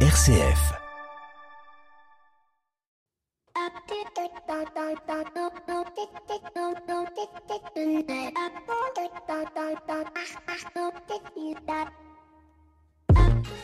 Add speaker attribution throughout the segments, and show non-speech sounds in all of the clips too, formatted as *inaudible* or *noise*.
Speaker 1: RCF.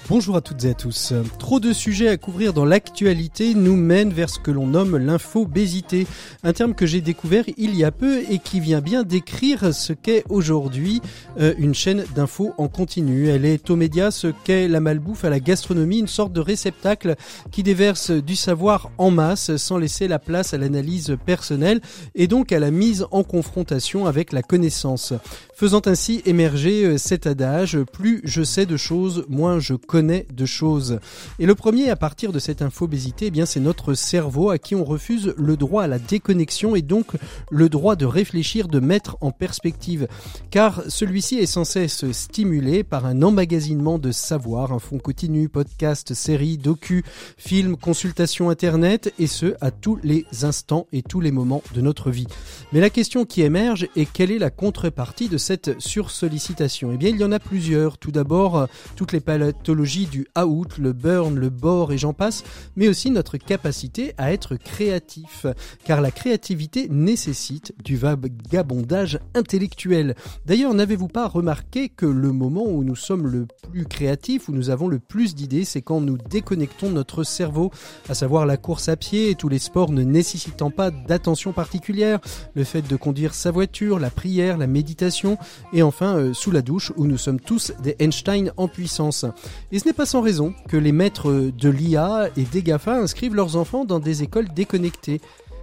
Speaker 1: Bonjour à toutes et à tous. Trop de sujets à couvrir dans l'actualité nous mènent vers ce que l'on nomme l'infobésité, un terme que j'ai découvert il y a peu et qui vient bien décrire ce qu'est aujourd'hui euh, une chaîne d'infos en continu. Elle est aux médias ce qu'est la malbouffe à la gastronomie, une sorte de réceptacle qui déverse du savoir en masse sans laisser la place à l'analyse personnelle et donc à la mise en confrontation avec la connaissance. Faisant ainsi émerger euh, cet adage, plus je sais de choses, moins je connais de choses. Et le premier à partir de cette infobésité, eh bien c'est notre cerveau à qui on refuse le droit à la déconnexion et donc le droit de réfléchir, de mettre en perspective. Car celui-ci est sans cesse stimulé par un emmagasinement de savoir, un fond continu, podcast, séries, docu, films, consultations internet et ce à tous les instants et tous les moments de notre vie. Mais la question qui émerge est quelle est la contrepartie de cette sursollicitation Eh bien il y en a plusieurs. Tout d'abord, toutes les pathologies du out, le burn, le bore et j'en passe, mais aussi notre capacité à être créatif. Car la créativité nécessite du vagabondage intellectuel. D'ailleurs, n'avez-vous pas remarqué que le moment où nous sommes le plus créatifs, où nous avons le plus d'idées, c'est quand nous déconnectons notre cerveau, à savoir la course à pied et tous les sports ne nécessitant pas d'attention particulière, le fait de conduire sa voiture, la prière, la méditation, et enfin euh, sous la douche où nous sommes tous des Einstein en puissance. Et ce n'est pas sans raison que les maîtres de l'IA et des GAFA inscrivent leurs enfants dans des écoles déconnectées.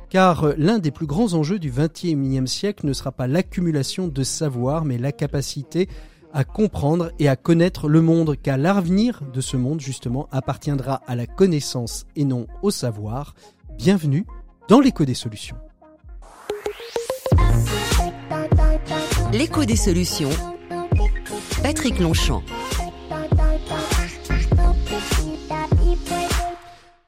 Speaker 1: Car l'un des plus grands enjeux du XXIe siècle ne sera pas l'accumulation de savoir, mais la capacité à comprendre et à connaître le monde, car l'avenir de ce monde, justement, appartiendra à la connaissance et non au savoir. Bienvenue dans l'écho des solutions.
Speaker 2: L'écho des solutions. Patrick Longchamp.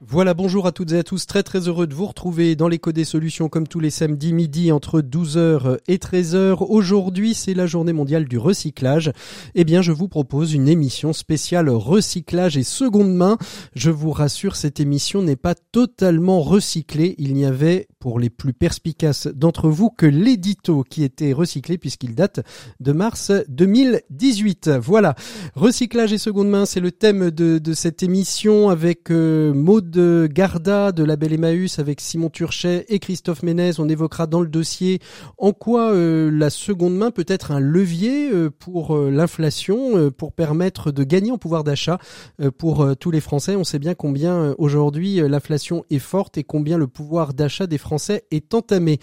Speaker 1: Voilà, bonjour à toutes et à tous. Très très heureux de vous retrouver dans l'écho des solutions comme tous les samedis midi entre 12h et 13h. Aujourd'hui, c'est la journée mondiale du recyclage. Eh bien, je vous propose une émission spéciale recyclage et seconde main. Je vous rassure, cette émission n'est pas totalement recyclée. Il n'y avait, pour les plus perspicaces d'entre vous, que l'édito qui était recyclé puisqu'il date de mars 2018. Voilà. Recyclage et seconde main, c'est le thème de, de cette émission avec euh, Maud Garda de la Belle Emmaüs avec Simon Turchet et Christophe Ménez. On évoquera dans le dossier en quoi euh, la seconde main peut être un levier euh, pour euh, l'inflation, pour permettre de gagner en pouvoir d'achat pour tous les Français. On sait bien combien aujourd'hui l'inflation est forte et combien le pouvoir d'achat des Français est entamé.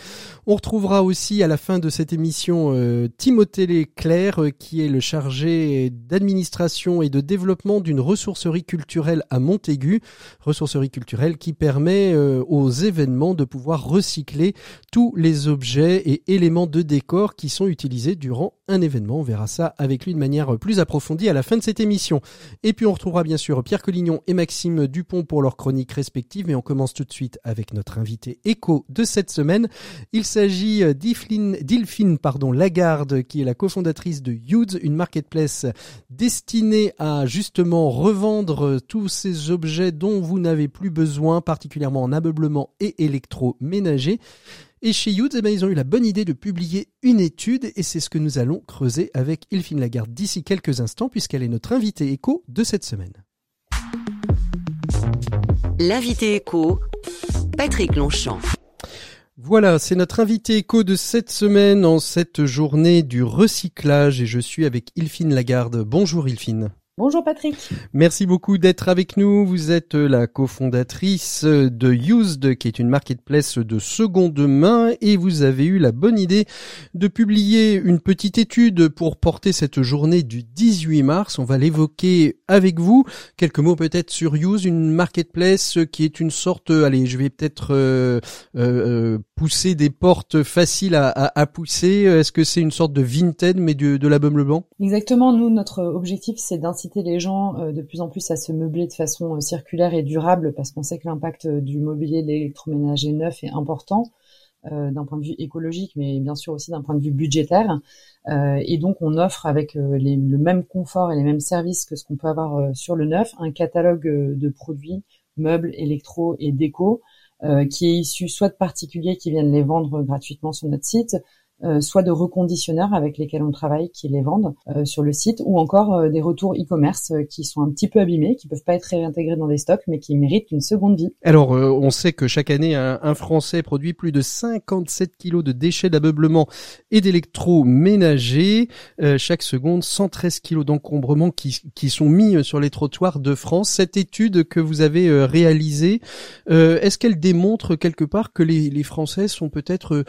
Speaker 1: On retrouvera aussi à la fin de cette émission Timothée Leclerc qui est le chargé d'administration et de développement d'une ressourcerie culturelle à Montaigu. Ressourcerie culturel qui permet euh, aux événements de pouvoir recycler tous les objets et éléments de décor qui sont utilisés durant un événement. On verra ça avec lui de manière plus approfondie à la fin de cette émission. Et puis on retrouvera bien sûr Pierre Collignon et Maxime Dupont pour leurs chroniques respectives. Mais on commence tout de suite avec notre invité écho de cette semaine. Il s'agit d'Ilfine pardon, Lagarde, qui est la cofondatrice de Youds, une marketplace destinée à justement revendre tous ces objets dont vous n'avez plus besoin, particulièrement en ameublement et électroménager. Et chez Youth, eh ben, ils ont eu la bonne idée de publier une étude et c'est ce que nous allons creuser avec Ilfine Lagarde d'ici quelques instants puisqu'elle est notre invitée écho de cette semaine.
Speaker 2: L'invité écho, Patrick Longchamp.
Speaker 1: Voilà, c'est notre invité écho de cette semaine en cette journée du recyclage et je suis avec Ilfine Lagarde. Bonjour Ilfine.
Speaker 3: Bonjour Patrick.
Speaker 1: Merci beaucoup d'être avec nous. Vous êtes la cofondatrice de Used, qui est une marketplace de seconde main, et vous avez eu la bonne idée de publier une petite étude pour porter cette journée du 18 mars. On va l'évoquer avec vous. Quelques mots peut-être sur Used, une marketplace qui est une sorte, allez, je vais peut-être euh, euh, pousser des portes faciles à, pousser. Est-ce que c'est une sorte de Vinted mais de, de l'ameublement
Speaker 3: Exactement. Nous, notre objectif, c'est d'inciter les gens euh, de plus en plus à se meubler de façon euh, circulaire et durable parce qu'on sait que l'impact euh, du mobilier de l'électroménager neuf est important. d'un point de vue écologique, mais bien sûr aussi d'un point de vue budgétaire. et donc on offre avec le même confort et les mêmes services que ce qu'on peut avoir sur le neuf, un catalogue de produits meubles, électro et déco, qui est issu soit de particuliers qui viennent les vendre gratuitement sur notre site, soit de reconditionneurs avec lesquels on travaille, qui les vendent euh, sur le site, ou encore euh, des retours e-commerce qui sont un petit peu abîmés, qui peuvent pas être réintégrés dans des stocks, mais qui méritent une seconde vie.
Speaker 1: Alors, on sait que chaque année, un, Français produit plus de 57 kilos de déchets d'ameublement et d'électroménager. chaque seconde, 113 kilos d'encombrement qui, sont mis sur les trottoirs de France. Cette étude que vous avez réalisée, est-ce qu'elle démontre quelque part que les Français sont peut-être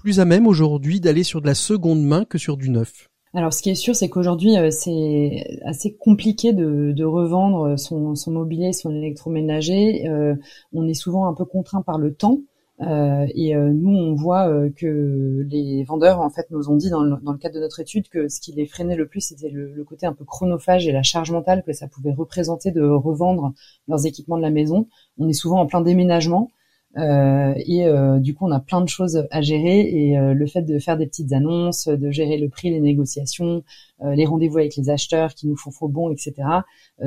Speaker 1: plus à même aujourd'hui d'aller sur de la seconde main que sur du neuf
Speaker 3: alors, ce qui est sûr, c'est qu'aujourd'hui, euh, c'est assez compliqué de, revendre son, mobilier, son électroménager. Euh, on est souvent un peu contraint par le temps. Euh, et nous, on voit que les vendeurs, en fait, nous ont dit dans le, cadre de notre étude que ce qui les freinait le plus, c'était le, le, côté un peu chronophage et la charge mentale que ça pouvait représenter de revendre leurs équipements de la maison. On est souvent en plein déménagement. Euh, et euh, du coup, on a plein de choses à gérer et euh, le fait de faire des petites annonces, de gérer le prix, les négociations, les rendez-vous avec les acheteurs qui nous font faux bon, etc.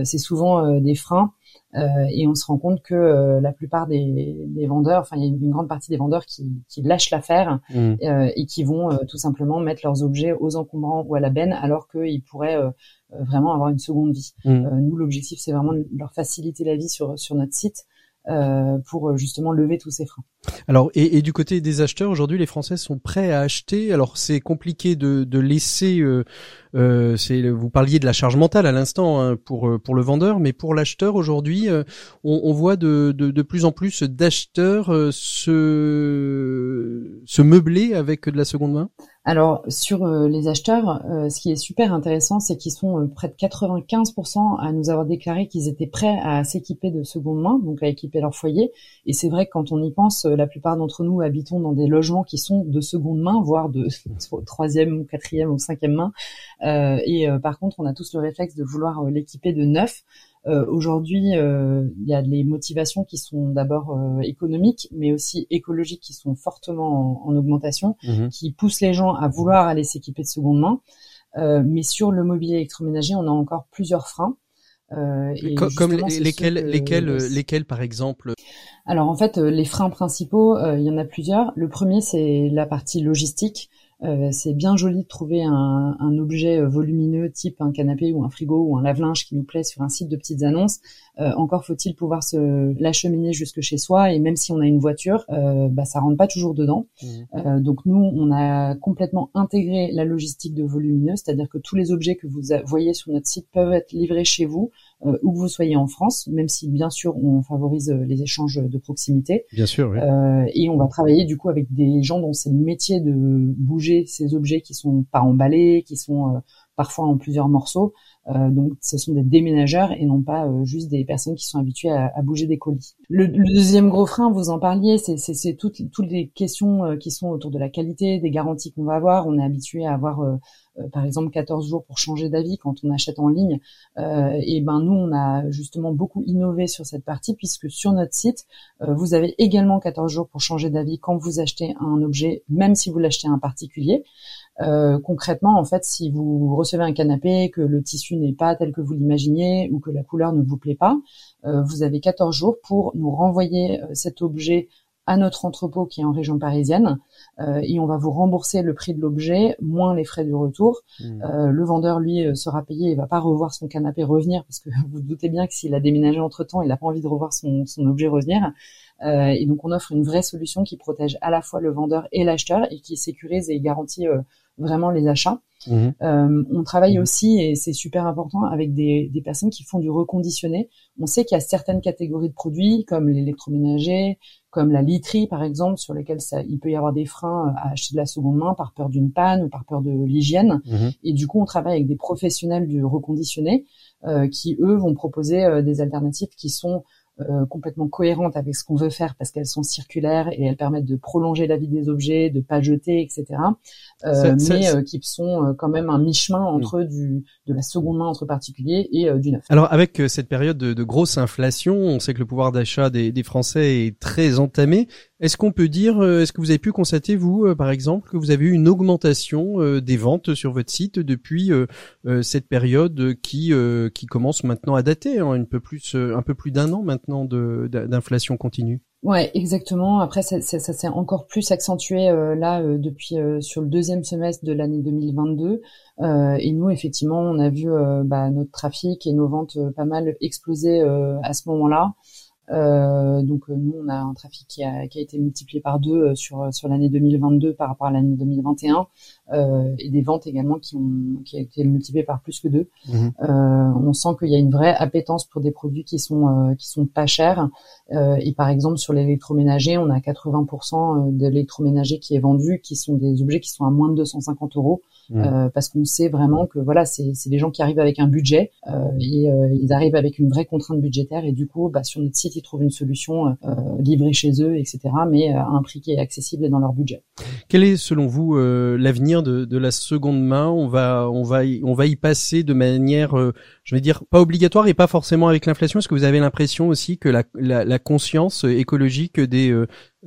Speaker 3: c'est souvent des freins et on se rend compte que la plupart des, des, vendeurs, enfin il y a une, grande partie des vendeurs qui, qui lâchent l'affaire mmh. et qui vont tout simplement mettre leurs objets aux encombrants ou à la benne alors qu'ils pourraient vraiment avoir une seconde vie. Mmh. nous, l'objectif, c'est vraiment de leur faciliter la vie sur, sur notre site. Euh, pour euh, justement lever tous ces freins.
Speaker 1: Alors et, et du côté des acheteurs aujourd'hui, les Français sont prêts à acheter. Alors c'est compliqué de, de laisser. Euh, euh, c'est vous parliez de la charge mentale à l'instant hein, pour pour le vendeur, mais pour l'acheteur aujourd'hui, on, on, voit de, de, de, plus en plus d'acheteurs se se meubler avec de la seconde main?
Speaker 3: Alors sur euh, les acheteurs, euh, ce qui est super intéressant, c'est qu'ils sont euh, près de 95% à nous avoir déclaré qu'ils étaient prêts à s'équiper de seconde main, donc à équiper leur foyer. Et c'est vrai que quand on y pense, la plupart d'entre nous habitons dans des logements qui sont de seconde main, voire de *laughs* troisième ou quatrième ou cinquième main. et par contre, on a tous le réflexe de vouloir l'équiper de neuf. Euh, aujourd'hui, euh, il y a des motivations qui sont d'abord euh, économiques, mais aussi écologiques qui sont fortement en, augmentation, mhm. qui poussent les gens à vouloir aller s'équiper de seconde main. mais sur le mobilier électroménager, on a encore plusieurs freins.
Speaker 1: comme lesquels, lesquels, lesquels, par exemple
Speaker 3: Alors en fait, les freins principaux, il y en a plusieurs. Le premier, c'est la partie logistique. Euh, c'est bien joli de trouver un, objet euh, volumineux type un canapé ou un frigo ou un lave-linge qui nous plaît sur un site de petites annonces. Euh, encore faut-il pouvoir se l'acheminer jusque chez soi et même si on a une voiture, euh, bah, ça rentre pas toujours dedans. Mmh. donc nous, on a complètement intégré la logistique de volumineux, c'est-à-dire que tous les objets que vous voyez sur notre site peuvent être livrés chez vous euh, où que vous soyez en France, même si bien sûr on favorise euh, les échanges de proximité.
Speaker 1: Bien sûr. Oui.
Speaker 3: Euh, et on va travailler du coup avec des gens dont c'est le métier de bouger ces objets qui sont pas emballés, qui sont parfois en plusieurs morceaux. Euh, donc, ce sont des déménageurs et non pas juste des personnes qui sont habituées à, à bouger des colis. Le, le, deuxième gros frein, vous en parliez, c'est toutes, toutes les questions qui sont autour de la qualité, des garanties qu'on va avoir. On est habitué à avoir euh, par exemple 14 jours pour changer d'avis quand on achète en ligne. Euh, et ben nous, on a justement beaucoup innové sur cette partie puisque sur notre site, euh, vous avez également 14 jours pour changer d'avis quand vous achetez un objet, même si vous l'achetez à un particulier. Euh, concrètement, en fait, si vous recevez un canapé, que le tissu n'est pas tel que vous l'imaginiez ou que la couleur ne vous plaît pas, euh, vous avez 14 jours pour nous renvoyer cet objet à notre entrepôt qui est en région parisienne euh, et on va vous rembourser le prix de l'objet moins les frais du retour. Mmh. Euh, le vendeur lui euh, sera payé, il va pas revoir son canapé revenir parce que *laughs* vous, vous doutez bien que s'il a déménagé entre temps, il n'a pas envie de revoir son, son objet revenir. Euh, et donc on offre une vraie solution qui protège à la fois le vendeur et l'acheteur et qui sécurise et garantit euh, vraiment les achats. Mmh. Euh, on travaille mmh. aussi, et c'est super important, avec des, des, personnes qui font du reconditionné. On sait qu'il y a certaines catégories de produits, comme l'électroménager, comme la literie par exemple, sur lesquels ça, il peut y avoir des freins à acheter de la seconde main par peur d'une panne ou par peur de l'hygiène. Mhm. Et du coup, on travaille avec des professionnels du reconditionné euh, qui eux vont proposer euh, des alternatives qui sont euh, complètement cohérentes avec ce qu'on veut faire parce qu'elles sont circulaires et elles permettent de prolonger la vie des objets, de pas jeter, etc. Euh, mais euh, qui sont euh, quand même un mi-chemin entre du de la seconde main entre particuliers et du neuf.
Speaker 1: Alors avec cette période de, de, grosse inflation, on sait que le pouvoir d'achat des, des Français est très entamé. Est-ce qu'on peut dire, euh, est-ce que vous avez pu constater, vous, euh, par exemple, que vous avez eu une augmentation euh, des ventes sur votre site depuis cette période qui qui commence maintenant à dater, hein, un peu plus un peu plus d'un an maintenant d'inflation continue?
Speaker 3: Ouais, exactement. Après, ça, ça, ça s'est encore plus accentué là depuis sur le deuxième semestre de l'année 2022. et nous, effectivement, on a vu bah, notre trafic et nos ventes pas mal exploser à ce moment-là. Euh, donc euh, nous, on a un trafic qui a, été multiplié par deux euh, sur sur l'année 2022 par rapport à l'année 2021, euh, et des ventes également qui ont qui a été multipliées par plus que deux. Mhm. Euh, on sent qu'il y a une vraie appétence pour des produits qui sont qui sont pas chers. et par exemple sur l'électroménager, on a 80% de l'électroménager qui est vendu, qui sont des objets qui sont à moins de 250 euros. Mmh. Euh, parce qu'on sait vraiment que voilà, c'est des gens qui arrivent avec un budget euh, et euh, ils arrivent avec une vraie contrainte budgétaire et du coup, bah, sur notre site, ils trouvent une solution livrée chez eux, etc., mais à un prix qui est accessible et dans leur budget.
Speaker 1: Quel est, selon vous, l'avenir de, la seconde main On va, on va, y, on va y passer de manière, je vais dire, pas obligatoire et pas forcément avec l'inflation. Est-ce que vous avez l'impression aussi que la, conscience écologique des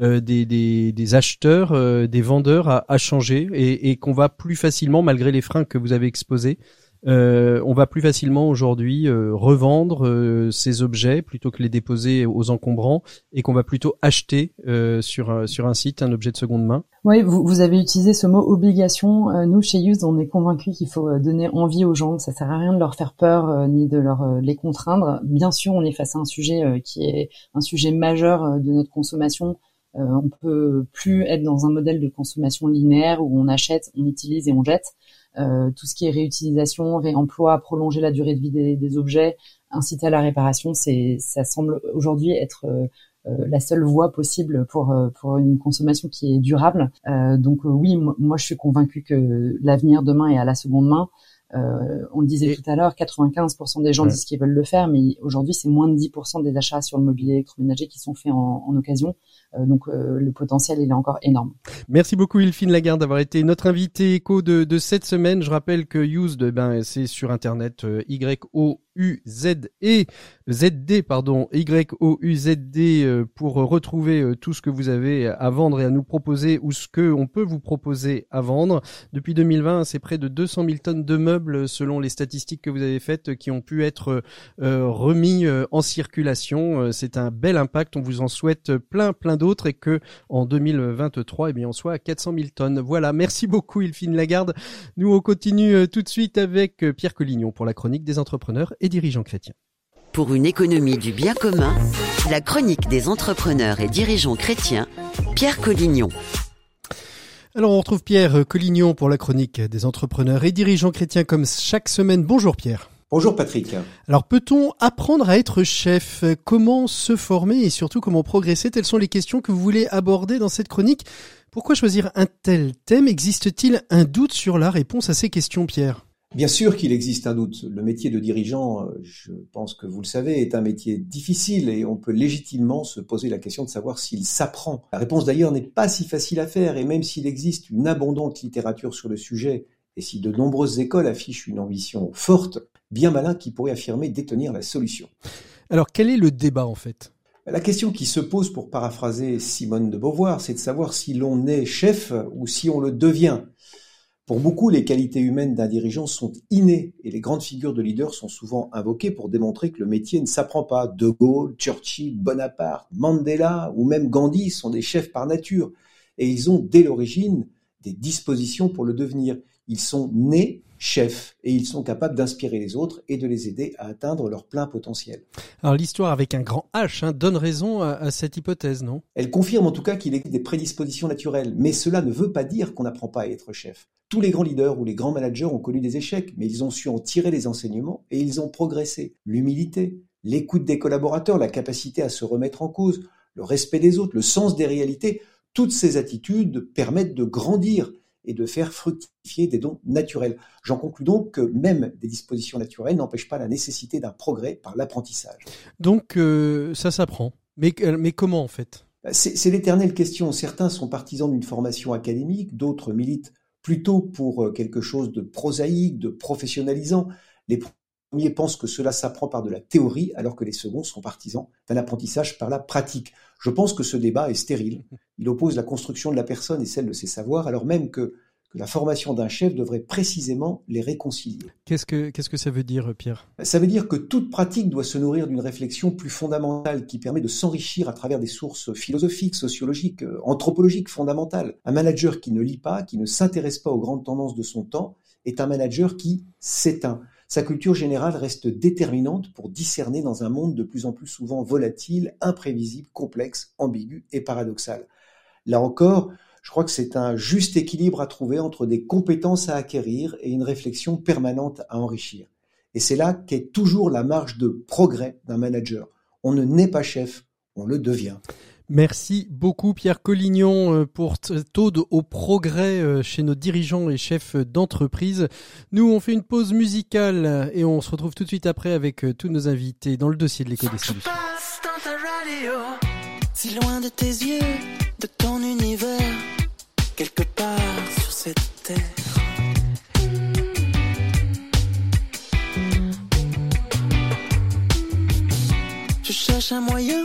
Speaker 1: euh, des, des, acheteurs, euh, des vendeurs à, à changer et, et qu'on va plus facilement, malgré les freins que vous avez exposés, euh, on va plus facilement aujourd'hui euh, revendre ces objets plutôt que les déposer aux encombrants et qu'on va plutôt acheter sur sur un site un objet de seconde main.
Speaker 3: Oui, vous, vous avez utilisé ce mot obligation. nous chez Use, on est convaincus qu'il faut donner envie aux gens. Ça sert à rien de leur faire peur ni de leur les contraindre. Bien sûr, on est face à un sujet qui est un sujet majeur de notre consommation euh, on peut plus être dans un modèle de consommation linéaire où on achète, on utilise et on jette. Euh, tout ce qui est réutilisation, réemploi, prolonger la durée de vie des, objets, inciter à la réparation, c'est ça semble aujourd'hui être euh, la seule voie possible pour pour une consommation qui est durable. donc oui, moi je suis convaincue que l'avenir demain est à la seconde main. on le disait tout à l'heure, 95% des gens disent qu'ils veulent le faire, mais aujourd'hui c'est moins de 10% des achats sur le mobilier électroménager qui sont faits en, en occasion. Euh, donc euh, le potentiel est encore énorme.
Speaker 1: Merci beaucoup Ilfine Lagarde d'avoir été notre invité éco de, cette semaine. Je rappelle que Used, ben c'est sur internet euh, Y O U-Z-E, Z-D, pardon, Y-O-U-Z-D euh, pour retrouver tout ce que vous avez à vendre et à nous proposer ou ce que on peut vous proposer à vendre. Depuis 2020, c'est près de 200 000 tonnes de meubles selon les statistiques que vous avez faites qui ont pu être remis en circulation. C'est un bel impact. On vous en souhaite plein, plein d'autres et que en 2023, eh bien, on soit à 400 000 tonnes. Voilà. Merci beaucoup, Ilfine Lagarde. Nous, on continue tout de suite avec Pierre Collignon pour la chronique des entrepreneurs et dirigeants chrétiens.
Speaker 2: Pour une économie du bien commun, la chronique des entrepreneurs et dirigeants chrétiens, Pierre Collignon.
Speaker 1: Alors on retrouve Pierre Collignon pour la chronique des entrepreneurs et dirigeants chrétiens comme chaque semaine. Bonjour Pierre.
Speaker 4: Bonjour Patrick.
Speaker 1: Alors peut-on apprendre à être chef? Comment se former et surtout comment progresser? Telles sont les questions que vous voulez aborder dans cette chronique. Pourquoi choisir un tel thème? Existe-t-il un doute sur la réponse à ces questions Pierre?
Speaker 4: Bien sûr qu'il existe un doute. Le métier de dirigeant, je pense que vous le savez, est un métier difficile et on peut légitimement se poser la question de savoir s'il s'apprend. La réponse d'ailleurs n'est pas si facile à faire et même s'il existe une abondante littérature sur le sujet et si de nombreuses écoles affichent une ambition forte, bien malin qui pourrait affirmer détenir la solution.
Speaker 1: Alors quel est le débat en fait?
Speaker 4: La question qui se pose, pour paraphraser Simone de Beauvoir, c'est de savoir si l'on est chef ou si on le devient. Pour beaucoup, les qualités humaines d'un dirigeant sont innées et les grandes figures de leaders sont souvent invoquées pour démontrer que le métier ne s'apprend pas. De Gaulle, Churchill, Bonaparte, Mandela ou même Gandhi sont des chefs par nature et ils ont dès l'origine des dispositions pour le devenir. Ils sont nés chefs et ils sont capables d'inspirer les autres et de les aider à atteindre leur plein potentiel.
Speaker 1: Alors l'histoire avec un grand H hein, donne raison à, à, cette hypothèse, non?
Speaker 4: Elle confirme en tout cas qu'il existe des prédispositions naturelles, mais cela ne veut pas dire qu'on n'apprend pas à être chef. Tous les grands leaders ou les grands managers ont connu des échecs, mais ils ont su en tirer les enseignements et ils ont progressé. L'humilité, l'écoute des collaborateurs, la capacité à se remettre en cause, le respect des autres, le sens des réalités, toutes ces attitudes permettent de grandir et de faire fructifier des dons naturels. J'en conclus donc que même des dispositions naturelles n'empêchent pas la nécessité d'un progrès par l'apprentissage.
Speaker 1: Donc euh, ça s'apprend. Mais, euh, mais comment en fait?
Speaker 4: C'est l'éternelle question. Certains sont partisans d'une formation académique, d'autres militent plutôt pour euh, quelque chose de prosaïque, de professionnalisant. Les premiers pensent que cela s'apprend par de la théorie, alors que les seconds sont partisans d'un apprentissage par la pratique. Je pense que ce débat est stérile. Il oppose la construction de la personne et celle de ses savoirs, alors même que la formation d'un chef devrait précisément les réconcilier.
Speaker 1: Qu'est-ce que, qu'est-ce que ça veut dire, Pierre?
Speaker 4: Ça veut dire que toute pratique doit se nourrir d'une réflexion plus fondamentale qui permet de s'enrichir à travers des sources philosophiques, sociologiques, euh, anthropologiques fondamentales. Un manager qui ne lit pas, qui ne s'intéresse pas aux grandes tendances de son temps, est un manager qui s'éteint. Sa culture générale reste déterminante pour discerner dans un monde de plus en plus souvent volatile, imprévisible, complexe, ambigu et paradoxal. Là encore, je crois que c'est un juste équilibre à trouver entre des compétences à acquérir et une réflexion permanente à enrichir. Et c'est là qu'est toujours la marge de progrès d'un manager. On ne naît pas chef, on le devient.
Speaker 1: Merci beaucoup Pierre Collignon euh, pour Taude au progrès euh, chez nos dirigeants et chefs d'entreprise. Nous, on fait une pause musicale et on se retrouve tout de suite après avec euh, tous nos invités dans le dossier de l'éco des.
Speaker 5: Si loin de tes yeux, de ton univers quelque part sur cette terre. Je cherche un moyen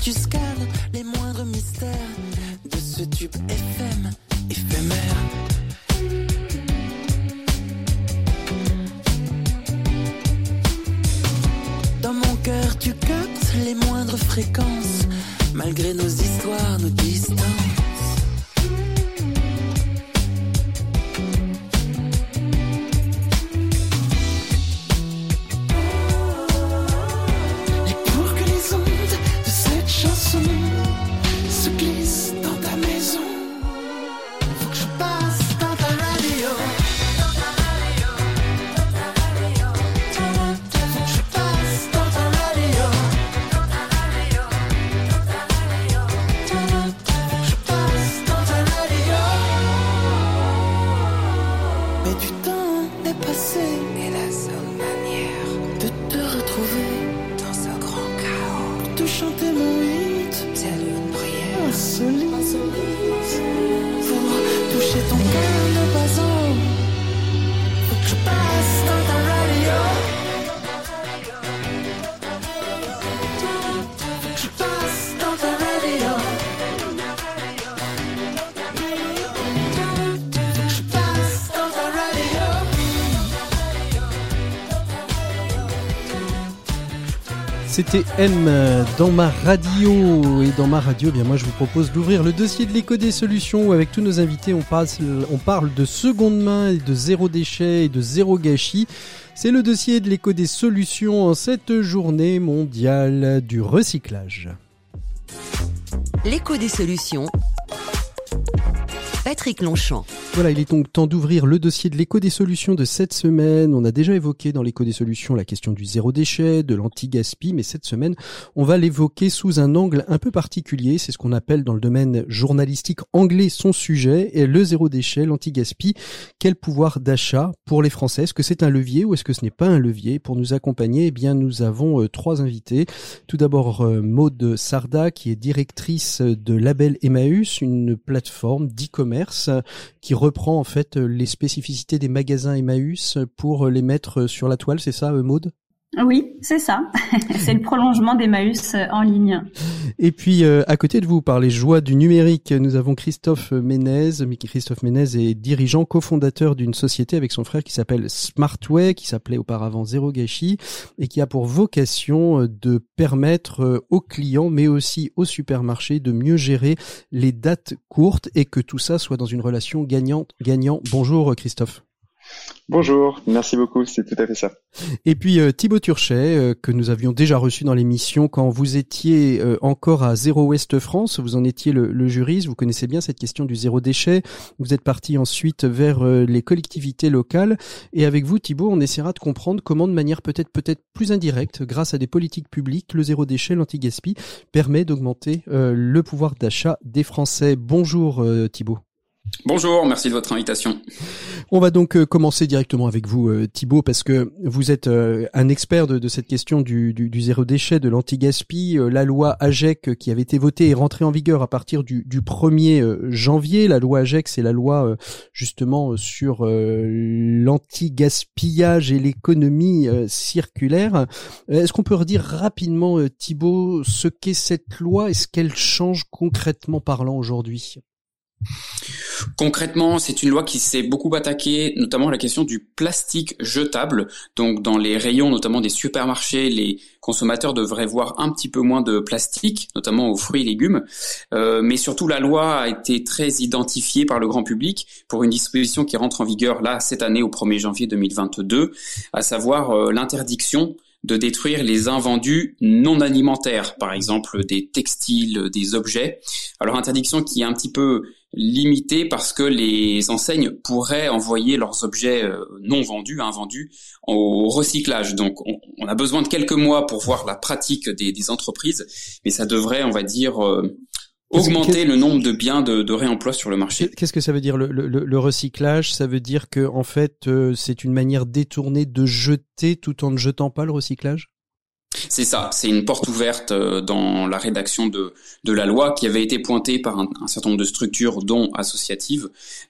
Speaker 5: tu scannes les moindres mystères de ce tube FM éphémère. Dans mon cœur, tu captes les moindres fréquences, malgré nos
Speaker 1: C'était M dans ma radio et dans ma radio, eh bien moi je vous propose d'ouvrir le dossier de l'éco des solutions où avec tous nos invités on parle, on parle de seconde main et de zéro déchet et de zéro gâchis. C'est le dossier de l'éco des solutions en cette journée mondiale du recyclage.
Speaker 2: L'écho des solutions.
Speaker 1: Voilà, il est donc temps d'ouvrir le dossier de l'éco des solutions de cette semaine. On a déjà évoqué dans l'éco des solutions la question du zéro déchet, de l'anti-gaspi, mais cette semaine, on va l'évoquer sous un angle un peu particulier. C'est ce qu'on appelle dans le domaine journalistique anglais son sujet, et le zéro déchet, l'anti-gaspi. Quel pouvoir d'achat pour les Français? Est-ce que c'est un levier ou est-ce que ce n'est pas un levier? Pour nous accompagner, eh nous avons euh, trois invités. Tout d'abord, euh, Maude Sarda, qui est directrice de Label Emmaüs, une plateforme d'e-commerce euh, qui reprend en fait euh, les spécificités des magasins Emmaüs pour euh, les mettre sur la toile, c'est ça, Maude?
Speaker 6: Oui, c'est ça. *laughs* c'est le prolongement d'Emmaüs en ligne.
Speaker 1: Et puis euh, à côté de vous, par les joies du numérique, nous avons Christophe Ménez. Christophe Ménez est dirigeant, cofondateur d'une société avec son frère qui s'appelle Smartway, qui s'appelait auparavant Zero Gâchis, et qui a pour vocation euh, de permettre euh, aux clients, mais aussi aux supermarchés, de mieux gérer les dates courtes et que tout ça soit dans une relation gagnante-gagnant. Bonjour Christophe.
Speaker 7: Bonjour, merci beaucoup, c'est tout à fait ça.
Speaker 1: Et puis euh, Thibaut Turchet, euh, que nous avions déjà reçu dans l'émission quand vous étiez euh, encore à Zéro Ouest France, vous en étiez le, juriste, vous connaissez bien cette question du zéro déchet, vous êtes parti ensuite vers les collectivités locales, et avec vous Thibaut, on essaiera de comprendre comment de manière peut-être peut-être plus indirecte, grâce à des politiques publiques, le zéro déchet, l'anti-gaspi, permet d'augmenter le pouvoir d'achat des Français. Bonjour Thibaut.
Speaker 8: Bonjour, merci de votre invitation.
Speaker 1: On va donc euh, commencer directement avec vous, euh, Thibault, parce que vous êtes euh, un expert de, cette question du, zéro déchet, de l'anti-gaspi. La loi AGEC qui avait été votée est rentrée en vigueur à partir du, 1er janvier. La loi AGEC, c'est la loi justement sur l'anti-gaspillage et l'économie circulaire. Est-ce qu'on peut redire rapidement, Thibault, ce qu'est cette loi et ce qu'elle change concrètement parlant aujourd'hui?
Speaker 8: Concrètement, c'est une loi qui s'est beaucoup attaquée notamment à la question du plastique jetable. Donc dans les rayons notamment des supermarchés, les consommateurs devraient voir un petit peu moins de plastique, notamment aux fruits et légumes. Euh, mais surtout, la loi a été très identifiée par le grand public pour une disposition qui rentre en vigueur là cette année au 1er janvier 2022, à savoir euh, l'interdiction de détruire les invendus non alimentaires, par exemple des textiles, des objets. Alors interdiction qui est un petit peu limitée parce que les enseignes pourraient envoyer leurs objets euh, non vendus, invendus, au recyclage. Donc on, a besoin de quelques mois pour voir la pratique des, des entreprises, mais ça devrait, on va dire, euh, augmenter le nombre de biens de, réemploi sur le marché.
Speaker 1: Qu'est-ce que ça veut dire le, recyclage? Ça veut dire que en fait euh, c'est une manière détournée de jeter tout en ne jetant pas le recyclage?
Speaker 8: C'est ça, c'est une porte ouverte euh, dans la rédaction de, de la loi qui avait été pointée par un, certain nombre de structures, dont associatives.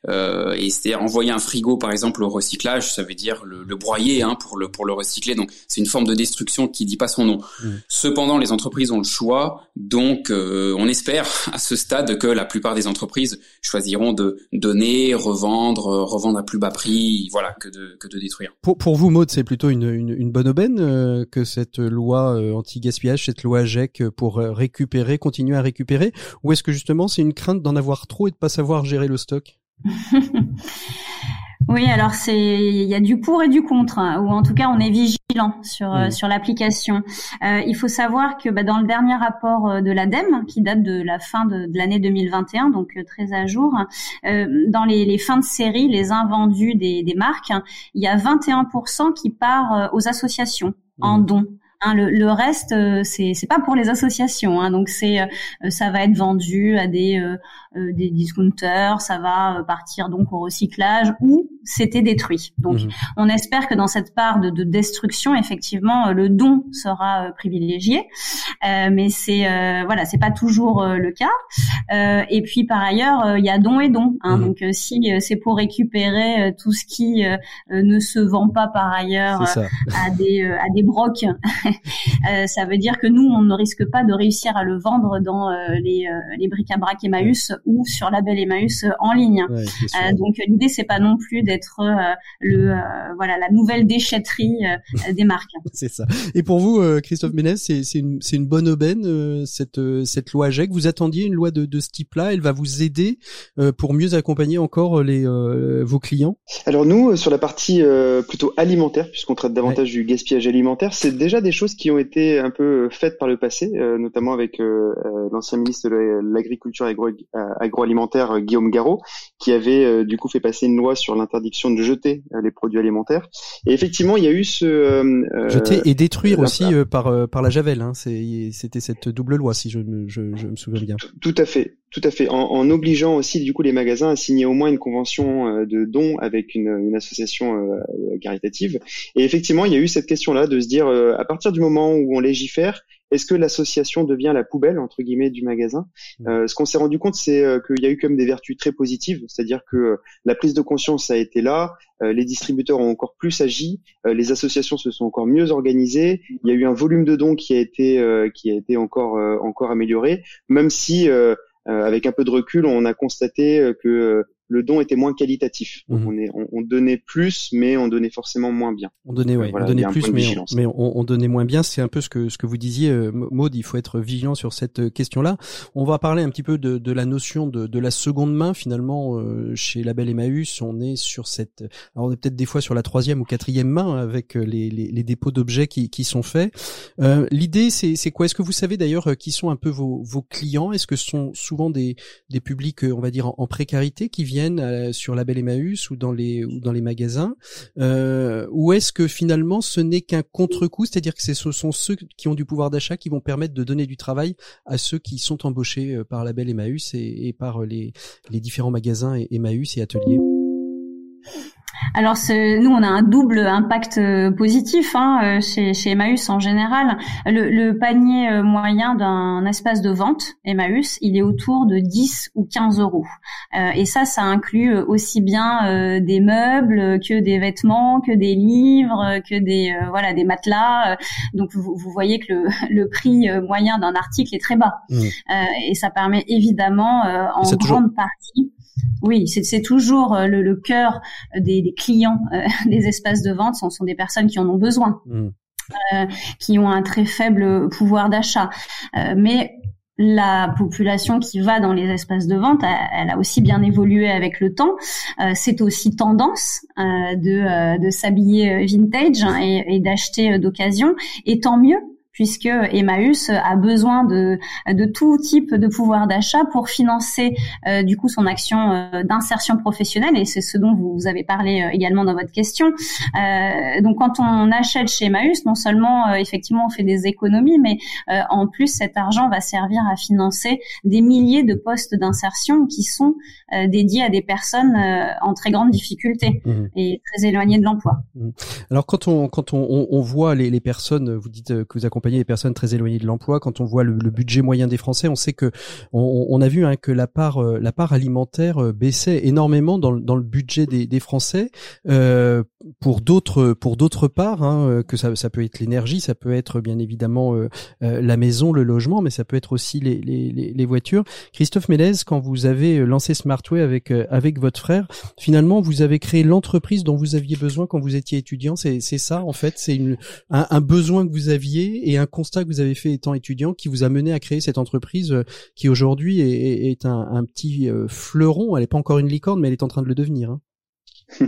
Speaker 8: Euh, et c'était envoyer un frigo, par exemple, au recyclage, ça veut dire le, le broyer hein, pour le pour le recycler. Donc c'est une forme de destruction qui dit pas son nom. Mmh. Cependant, les entreprises ont le choix, donc euh, on espère *laughs* à ce stade que la plupart des entreprises choisiront de donner, revendre, revendre à plus bas prix, voilà, que de que de détruire.
Speaker 1: Pour pour vous, Maud, c'est plutôt une, une, une bonne aubaine euh, que cette loi euh, anti-gaspillage, cette loi GEC euh, pour euh, récupérer, continuer à récupérer Ou est-ce que justement c'est une crainte d'en avoir trop et de pas savoir gérer le stock? *laughs*
Speaker 6: Oui, alors c'est il y a du pour et du contre, hein, ou en tout cas on est vigilant sur mmh. sur l'application. il faut savoir que bah, dans le dernier rapport de l'ADEME, qui date de la fin de, l'année 2021, donc très à jour, dans les, les, fins de série, les invendus des, des marques, il y a 21% qui part aux associations en mmh. dons. Hein, le, reste, euh, c'est c'est pas pour les associations. Hein, donc c'est euh, ça va être vendu à des euh, des discounters, ça va partir donc au recyclage ou c'était détruit. Donc mhm. on espère que dans cette part de, de destruction, effectivement, le don sera privilégié. mais c'est voilà, c'est pas toujours le cas. et puis par ailleurs, il y a don et don. Hein, mhm. Donc si c'est pour récupérer tout ce qui ne se vend pas par ailleurs à des à des brocs *laughs* Euh, ça veut dire que nous, on ne risque pas de réussir à le vendre dans euh, les, euh, les bric-à-brac Emmaüs ou sur la belle Emmaüs en ligne. donc l'idée, c'est pas non plus d'être le voilà la nouvelle déchetterie *laughs* des marques.
Speaker 1: c'est ça. Et pour vous, Christophe Ménez, c'est une, une bonne aubaine cette cette loi AGEC. Vous attendiez une loi de, de ce type-là? Elle va vous aider pour mieux accompagner encore les vos clients?
Speaker 7: Alors nous, sur la partie plutôt alimentaire, puisqu'on traite davantage du gaspillage alimentaire, c'est déjà des choses qui ont été un peu faites par le passé, euh, notamment avec euh, euh, l'ancien ministre de l'Agriculture agro agroalimentaire Guillaume Garot, qui avait du coup fait passer une loi sur l'interdiction de jeter les produits alimentaires. Et effectivement, il y a eu ce
Speaker 1: jeter et détruire aussi par par la javel. Hein. C'était cette double loi, si je me, je, je me souviens bien.
Speaker 7: Tout à fait. Tout à fait, en, en, obligeant aussi du coup les magasins à signer au moins une convention euh, de don avec une, une association euh, caritative. Et effectivement, il y a eu cette question-là de se dire, euh, à partir du moment où on légifère, est-ce que l'association devient la poubelle entre guillemets du magasin? Mmh. Ce qu'on s'est rendu compte, c'est qu'il y a eu quand même des vertus très positives, c'est-à-dire que la prise de conscience a été là, les distributeurs ont encore plus agi, les associations se sont encore mieux organisées, il y a eu un volume de dons qui a été qui a été encore encore amélioré, même si euh, avec un peu de recul, on a constaté euh, que le don était moins qualitatif. Mhm. on, est, on, donnait plus, mais on donnait forcément moins bien.
Speaker 1: On donnait, ouais, on donnait plus, mais, on, mais on, donnait moins bien. C'est un peu ce que ce que vous disiez, euh, Maud. Il faut être vigilant sur cette euh, question-là. On va parler un petit peu de, de la notion de, de, la seconde main. Finalement, euh, chez Label Emmaüs, on est sur cette. Alors on est peut-être des fois sur la troisième ou quatrième main avec les, les, les dépôts d'objets qui, qui sont faits. Euh, L'idée, c'est quoi? Est-ce que vous savez d'ailleurs qui sont un peu vos, vos clients? Est-ce que ce sont souvent des, des publics, on va dire, en, en précarité qui viennent sur Label Emmaüs ou dans les ou dans les magasins euh, Ou est-ce que finalement ce n'est qu'un contre-coup, c'est-à-dire que ce sont ceux qui ont du pouvoir d'achat qui vont permettre de donner du travail à ceux qui sont embauchés euh, par Label Emmaüs et, et par les, les différents magasins Emmaüs et ateliers?
Speaker 6: Alors nous, on a un double impact euh, positif hein, euh, chez, chez Emmaüs en général. Le, panier euh, moyen d'un espace de vente Emmaüs, il est autour de 10 ou 15 euros. et ça, ça inclut aussi bien des meubles que des vêtements, que des livres, que des voilà des matelas. Donc vous, voyez que le, *laughs* le prix moyen d'un article est très bas. Mmh. et ça permet évidemment en grande partie oui, c'est toujours euh, le, cœur des, clients euh, *laughs* des espaces de vente. Ce sont des personnes qui en ont besoin, mmh. euh, qui ont un très faible pouvoir d'achat. mais la population qui va dans les espaces de vente, elle, a aussi bien évolué avec le temps. c'est aussi tendance de, s'habiller vintage hein, et d'acheter d'occasion. Et tant mieux puisque Emmaüs a besoin de, de tout type de pouvoir d'achat pour financer euh, du coup son action euh, d'insertion professionnelle et c'est ce dont vous, avez parlé euh, également dans votre question. donc quand on achète chez Emmaüs, non seulement effectivement on fait des économies, mais en plus cet argent va servir à financer des milliers de postes d'insertion qui sont dédiés à des personnes en très grande difficulté mmh. et très éloignées de l'emploi.
Speaker 1: Mmh. Alors quand on quand on, on voit les, les personnes, vous dites que vous accompagnez des personnes très éloignées de l'emploi. Quand on voit le, budget moyen des Français, on sait que on, a vu hein, que la part euh, la part alimentaire euh, baissait énormément dans, dans le budget des, des Français. Euh, pour d'autres pour d'autres parts, hein, que ça, ça peut être l'énergie, ça peut être bien évidemment la maison, le logement, mais ça peut être aussi les, les, les voitures. Christophe Mélez, quand vous avez lancé Smartway avec avec votre frère, finalement vous avez créé l'entreprise dont vous aviez besoin quand vous étiez étudiant. C'est ça en fait, c'est un, un besoin que vous aviez et un constat que vous avez fait étant étudiant qui vous a mené à créer cette entreprise euh, qui aujourd'hui est, un, petit euh, fleuron. Elle n'est pas encore une licorne, mais elle est en train de le devenir. Hein. *laughs*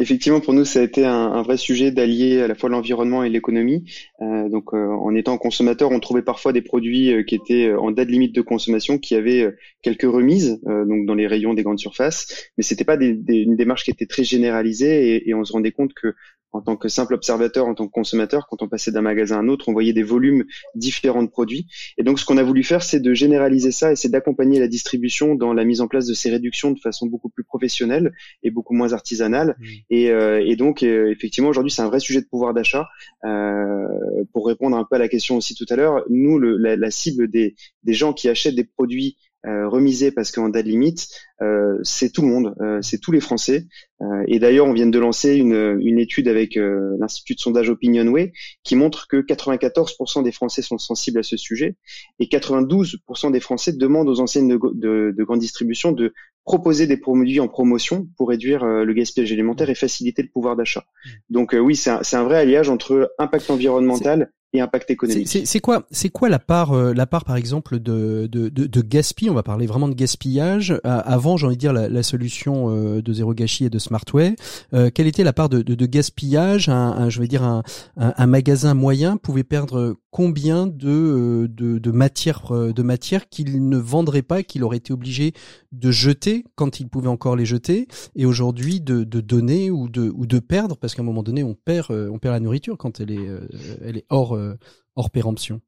Speaker 7: Effectivement, pour nous, ça a été un, vrai sujet d'allier à la fois l'environnement et l'économie. Euh, donc, en étant consommateur, on trouvait parfois des produits qui étaient en date limite de consommation, qui avaient quelques remises, donc dans les rayons des grandes surfaces, mais c'était pas une démarche qui était très généralisée, et, et on se rendait compte que en tant que simple observateur, en tant que consommateur, quand on passait d'un magasin à un autre, on voyait des volumes différents de produits. Et donc, ce qu'on a voulu faire, c'est de généraliser ça et c'est d'accompagner la distribution dans la mise en place de ces réductions de façon beaucoup plus professionnelle et beaucoup moins artisanale. Mmh. Et, euh, et, donc, euh, effectivement, aujourd'hui, c'est un vrai sujet de pouvoir d'achat. Euh, pour répondre un peu à la question aussi tout à l'heure, nous, le, la, la, cible des, des gens qui achètent des produits euh, remisé parce qu'en date limite, euh, c'est tout le monde, euh, c'est tous les Français. et d'ailleurs, on vient de lancer une, une étude avec l'institut de sondage Opinionway qui montre que 94% des Français sont sensibles à ce sujet et 92% des Français demandent aux enseignes de, de, de grande distribution de proposer des produits en promotion pour réduire le gaspillage alimentaire et faciliter le pouvoir d'achat. Donc oui, c'est un, un, vrai alliage entre impact environnemental et impact économique.
Speaker 1: C'est quoi, c'est quoi la part, euh, la part par exemple de, de, de, de gaspillage? On va parler vraiment de gaspillage. avant, j'ai envie de dire la, la solution euh, de zéro gâchis et de Smartway. Euh, quelle était la part de, de, de gaspillage? Un, Je vais dire un, un, magasin moyen pouvait perdre combien de euh, de, de matières de matière qu'il ne vendrait pas, qu'il aurait été obligé de jeter? Quand il pouvait encore les jeter, et aujourd'hui de, donner ou de ou de perdre parce qu'à un moment donné on perd perd la nourriture quand elle est est hors euh, hors péremption.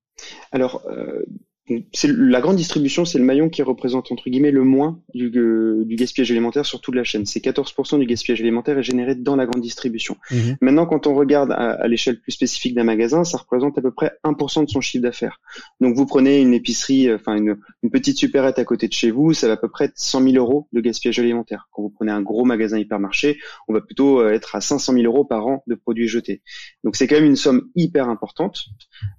Speaker 7: Euh, la grande distribution, c'est le maillon qui représente entre guillemets le moins du, euh, du gaspillage alimentaire sur toute la chaîne. C'est 14% du gaspillage alimentaire est généré dans la grande distribution. Mhm. Maintenant, quand on regarde à, l'échelle plus spécifique d'un magasin, ça représente à peu près 1% de son chiffre d'affaires. Donc, vous prenez une épicerie, euh, enfin une, une, petite supérette à côté de chez vous, ça va à peu près 100 000 euros de gaspillage alimentaire. Quand vous prenez un gros magasin hypermarché, on va plutôt euh, être à 500 000 euros par an de produits jetés. Donc, c'est quand même une somme hyper importante.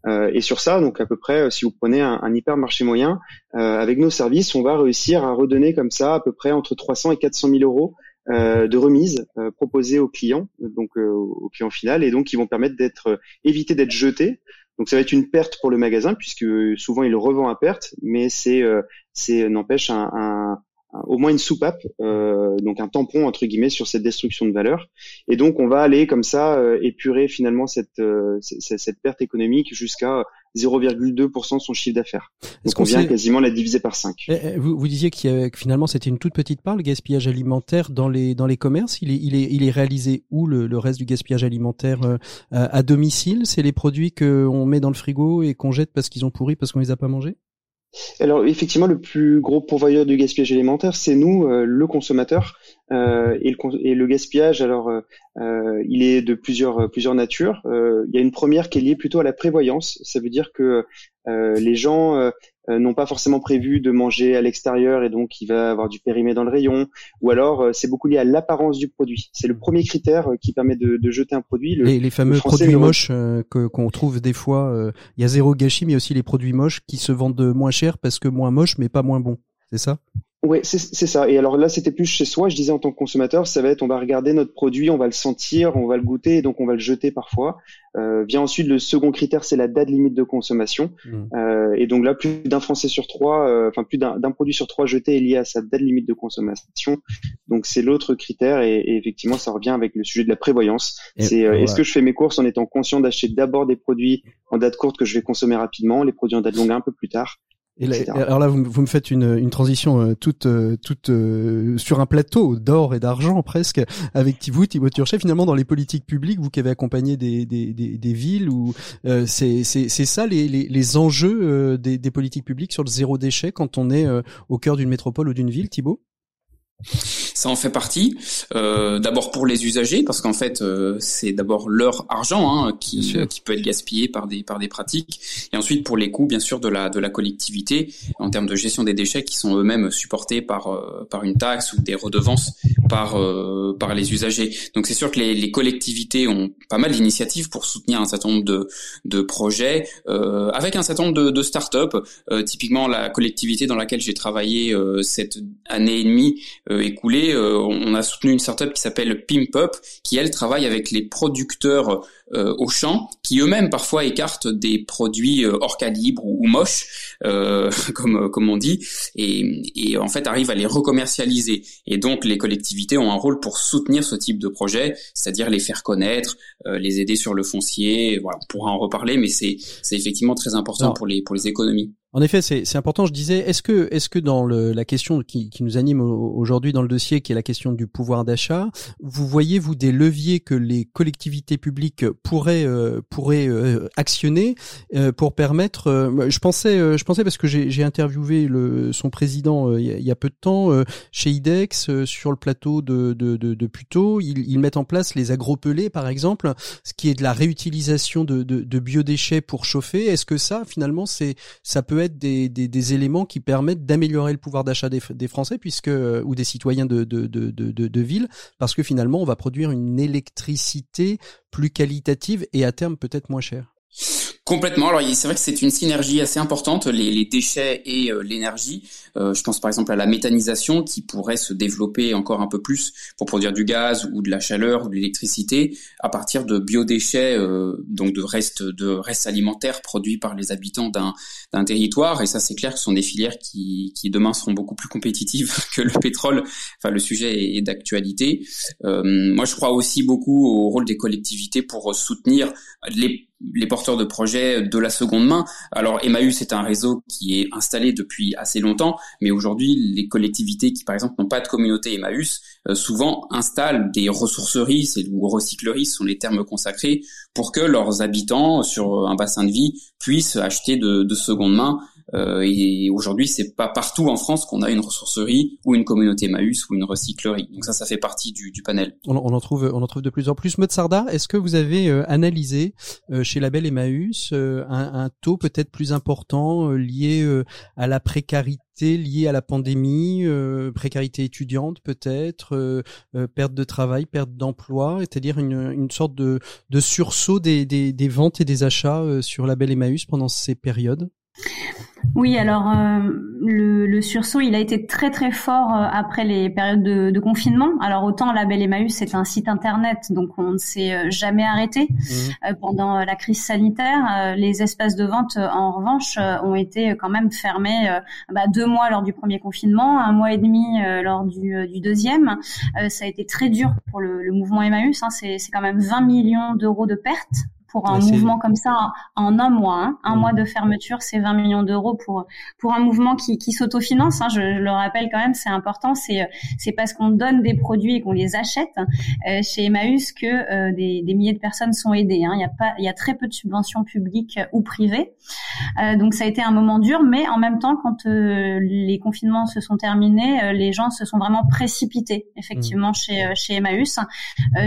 Speaker 7: Euh, et sur ça, donc à peu près, si vous prenez un, un hypermarché moyen, avec nos services, on va réussir à redonner comme ça à peu près entre 300 et 400 000 euros de remise proposée aux clients, donc au client final, et donc qui vont permettre d'être éviter d'être jetés. Donc ça va être une perte pour le magasin puisque souvent il le revend à perte, mais c'est c'est n'empêche un, un, au moins une soupape, euh, donc un tampon entre guillemets sur cette destruction de valeur. Et donc on va aller comme ça euh, épurer finalement cette, euh, cette, perte économique jusqu'à 0,2% de son chiffre d'affaires. Donc on, vient quasiment la diviser par 5.
Speaker 1: Eh, eh, vous, vous disiez que finalement c'était une toute petite part le gaspillage alimentaire dans les dans les commerces. Il est il est il est réalisé où le, le reste du gaspillage alimentaire à domicile? C'est les produits qu'on met dans le frigo et qu'on jette parce qu'ils ont pourri parce qu'on les a pas mangés?
Speaker 7: Alors effectivement, le plus gros pourvoyeur du gaspillage alimentaire, c'est nous, euh, le consommateur. Euh, et, le, et, le, gaspillage, alors, euh, il est de plusieurs plusieurs natures. il y a une première qui est liée plutôt à la prévoyance. Ça veut dire que les gens euh, n'ont pas forcément prévu de manger à l'extérieur et donc il va avoir du périmé dans le rayon. Ou alors euh, c'est beaucoup lié à l'apparence du produit. C'est le premier critère euh, qui permet de, de jeter un produit.
Speaker 1: Le, les, les, fameux produits moches que qu'on trouve des fois. Il y a zéro gâchis, mais aussi les produits moches qui se vendent moins cher parce que moins moches mais pas moins bons. C'est ça?
Speaker 7: Oui, c'est ça. Et alors là, c'était plus chez soi. Je disais en tant que consommateur, ça va être, on va regarder notre produit, on va le sentir, on va le goûter, et donc on va le jeter parfois. Euh, vient ensuite le second critère, c'est la date limite de consommation. Mmh. Euh, et donc là, plus d'un Français sur trois, euh, enfin plus d'un produit sur trois jeté est lié à sa date limite de consommation. Donc c'est l'autre critère, et, effectivement, ça revient avec le sujet de la prévoyance. C'est euh, est-ce que je fais mes courses en étant conscient d'acheter d'abord des produits en date courte que je vais consommer rapidement, les produits en date longue un peu plus tard,
Speaker 1: et alors là, vous, vous, me faites une, une transition euh, toute, euh, toute euh, sur un plateau d'or et d'argent presque avec vous, Thibaut Turchet. Finalement, dans les politiques publiques, vous qui avez accompagné des, des, des, des villes, où c'est c'est ça les, les, les enjeux des, des politiques publiques sur le zéro déchet quand on est au cœur d'une métropole ou d'une ville, Thibaut?
Speaker 8: Ça en fait partie. Euh, d'abord pour les usagers, parce qu'en fait, euh, c'est d'abord leur argent hein, qui, qui peut être gaspillé par des par des pratiques, et ensuite pour les coûts, bien sûr, de la de la collectivité en termes de gestion des déchets qui sont eux-mêmes supportés par euh, par une taxe ou des redevances par par les usagers. Donc c'est sûr que les, les collectivités ont pas mal d'initiatives pour soutenir un certain nombre de de projets, avec un certain nombre de, de start-up. typiquement, la collectivité dans laquelle j'ai travaillé cette année et demie écoulée euh, on a soutenu une startup qui s'appelle Pimp Up, qui elle travaille avec les producteurs euh, au champ, qui eux-mêmes parfois écartent des produits euh, hors calibre ou, moches, *laughs* comme comme on dit, et, et en fait arrivent à les recommercialiser. Et donc les collectivités ont un rôle pour soutenir ce type de projet, c'est-à-dire les faire connaître, les aider sur le foncier. Voilà, on pourra en reparler, mais c'est c'est effectivement très important pour les pour les économies.
Speaker 1: En effet, c'est important. Je disais, est-ce que, est-ce que dans le, la question qui, qui nous anime aujourd'hui dans le dossier, qui est la question du pouvoir d'achat, vous voyez vous des leviers que les collectivités publiques pourraient euh, pourraient euh, actionner euh, pour permettre. Euh, je pensais, je pensais parce que j'ai interviewé le, son président il y, a, peu de temps chez IDEX sur le plateau de de, de, de Puteaux. Ils, ils, mettent en place les agropelés, par exemple, ce qui est de la réutilisation de, de, de biodéchets pour chauffer. Est-ce que ça, finalement, c'est ça peut être des, éléments qui permettent d'améliorer le pouvoir d'achat des, des, Français puisque euh, ou des citoyens de, de, de, de, de ville parce que finalement on va produire une électricité plus qualitative et à terme peut-être moins chère.
Speaker 8: Complètement. Alors c'est vrai que c'est une synergie assez importante, les, les déchets et euh, l'énergie. Euh, je pense par exemple à la méthanisation qui pourrait se développer encore un peu plus pour produire du gaz ou de la chaleur ou de l'électricité à partir de biodéchets, euh, donc de restes de restes alimentaires produits par les habitants d'un territoire. Et ça c'est clair que ce sont des filières qui, qui demain seront beaucoup plus compétitives *laughs* que le pétrole. Enfin le sujet est, d'actualité. moi je crois aussi beaucoup au rôle des collectivités pour soutenir les les porteurs de projets de la seconde main. Alors Emmaüs est un réseau qui est installé depuis assez longtemps, mais aujourd'hui les collectivités qui par exemple n'ont pas de communauté Emmaüs euh, souvent installent des ressourceries ou recycleries, ce sont les termes consacrés, pour que leurs habitants sur un bassin de vie puissent acheter de, de seconde main et aujourd'hui, c'est pas partout en France qu'on a une ressourcerie ou une communauté Maüs ou une recyclerie. Donc ça, ça fait partie du, du panel.
Speaker 1: On, on, en trouve, on en trouve de plus en plus. Motsarda, est-ce que vous avez euh, analysé euh, chez Label Emmaüs un, un, taux peut-être plus important lié à la précarité lié à la pandémie, précarité étudiante peut-être, perte de travail, perte d'emploi, c'est-à-dire une, une sorte de, de sursaut des, des, des, ventes et des achats sur Label Emmaüs pendant ces périodes?
Speaker 6: Oui, alors euh, le, le, sursaut, il a été très très fort euh, après les périodes de, de, confinement. Alors autant la Belle Emmaüs, c'est un site internet, donc on ne s'est euh, jamais arrêté mmh. pendant la crise sanitaire. les espaces de vente, en revanche, ont été quand même fermés bah, deux mois lors du premier confinement, un mois et demi lors du, du deuxième. ça a été très dur pour le, le mouvement Emmaüs. Hein. C'est quand même 20 millions d'euros de pertes pour un mouvement comme ça en un mois. Hein. Un mm. mois de fermeture, c'est 20 millions d'euros pour pour un mouvement qui, qui s'autofinance. Hein. Je, le rappelle quand même, c'est important. C'est c'est parce qu'on donne des produits et qu'on les achète euh, chez Emmaüs que euh, des, des, milliers de personnes sont aidées. Hein. Il y a pas, il y a très peu de subventions publiques ou privées. Euh, donc ça a été un moment dur, mais en même temps, quand euh, les confinements se sont terminés, euh, les gens se sont vraiment précipités effectivement mm. chez chez Emmaüs.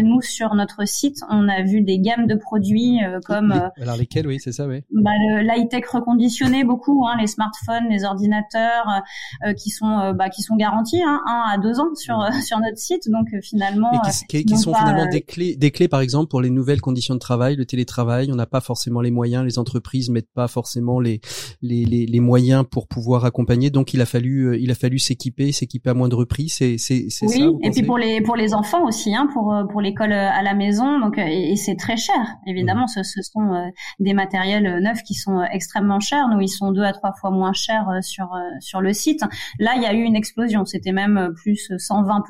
Speaker 6: nous sur notre site, on a vu des gammes de produits euh, comme
Speaker 1: euh, alors lesquels oui c'est ça oui.
Speaker 6: bah, l'high tech reconditionné beaucoup hein, les smartphones les ordinateurs euh, qui sont bah, qui sont garantis hein, un à deux ans sur *laughs* sur notre site. Donc finalement
Speaker 1: et qui, sont finalement des clés des clés par exemple pour les nouvelles conditions de travail le télétravail. On n'a pas forcément les moyens les entreprises mettent pas forcément les les, les, les moyens pour pouvoir accompagner. Donc il a fallu il a fallu s'équiper s'équiper à moindre prix. C'est c'est c'est
Speaker 6: oui, ça et puis pour les pour les enfants aussi hein pour pour l'école à la maison. Donc et, et c'est très cher évidemment ce, sont euh, des matériels euh, neufs qui sont euh, extrêmement chers. Nous, ils sont deux à trois fois moins chers sur sur le site. Là, il y a eu une explosion. C'était même plus 120%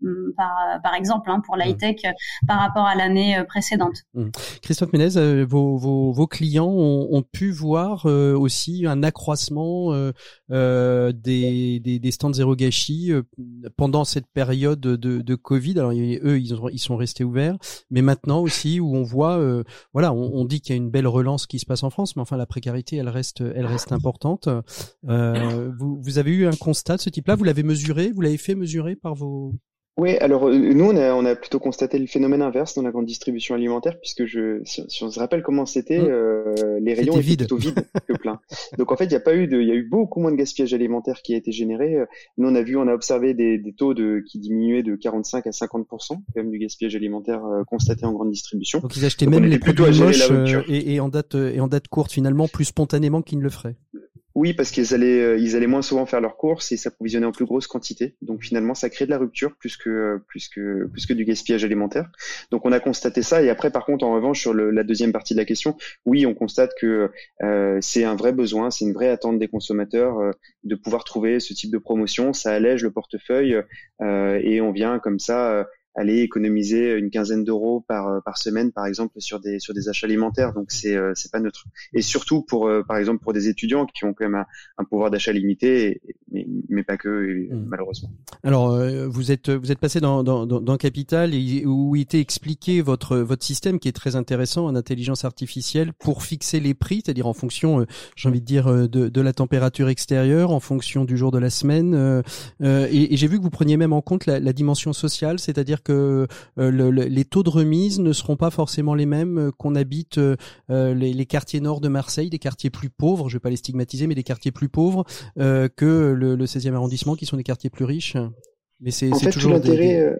Speaker 6: mm, par par exemple hein, pour l'high tech par rapport à l'année précédente.
Speaker 1: Mmh. Christophe Ménez, vos, vos, clients ont, pu voir aussi un accroissement des, des, stands zéro gâchis pendant cette période de, Covid. Alors eux, ils sont restés ouverts, mais maintenant aussi où on voit voilà, on, dit qu'il y a une belle relance qui se passe en France, mais enfin la précarité, elle reste, elle reste importante. Euh, vous, vous avez eu un constat de ce type-là? Vous l'avez mesuré? Vous l'avez fait mesurer par vos
Speaker 7: oui, alors euh, nous, on a, on a plutôt constaté le phénomène inverse dans la grande distribution alimentaire, puisque je, si, on se rappelle comment c'était, mmh. euh, les rayons étaient plutôt vides *laughs* que pleins. Donc en fait, il n'y a pas eu de, il y a eu beaucoup moins de gaspillage alimentaire qui a été généré. Nous, on a vu, on a observé des, des taux de qui diminuaient de 45 à 50% quand même du gaspillage alimentaire euh, constaté en grande distribution.
Speaker 1: Donc ils achetaient même les produits moches et, et, en date et en date courte finalement, plus spontanément qu'ils ne le feraient.
Speaker 7: Oui, parce qu'ils allaient, euh, ils allaient moins souvent faire leurs courses et s'approvisionner en plus grosse quantité. Donc finalement, ça crée de la rupture plus que plus que plus que du gaspillage alimentaire. Donc on a constaté ça. Et après, par contre, en revanche, sur le, la deuxième partie de la question, oui, on constate que euh, c'est un vrai besoin, c'est une vraie attente des consommateurs euh, de pouvoir trouver ce type de promotion. Ça allège le portefeuille euh, et on vient comme ça aller économiser une quinzaine d'euros par euh, par semaine par exemple sur des sur des achats alimentaires. Donc c'est euh, c'est pas neutre. Et surtout pour euh, par exemple pour des étudiants qui ont quand même un, pouvoir d'achat limité mais, mais pas que mmh. malheureusement.
Speaker 1: Alors vous êtes vous êtes passé dans dans dans Capital et où était expliqué votre votre système qui est très intéressant en intelligence artificielle pour fixer les prix c'est-à-dire en fonction j'ai envie de dire de, de la température extérieure en fonction du jour de la semaine et, et j'ai vu que vous preniez même en compte la, la dimension sociale c'est-à-dire que euh, les taux de remise ne seront pas forcément les mêmes euh, qu'on habite euh, les, quartiers nord de Marseille, des quartiers plus pauvres, je vais pas les stigmatiser, mais des quartiers plus pauvres que le, 16e arrondissement, qui sont des quartiers plus riches.
Speaker 7: Mais c'est toujours l'intérêt.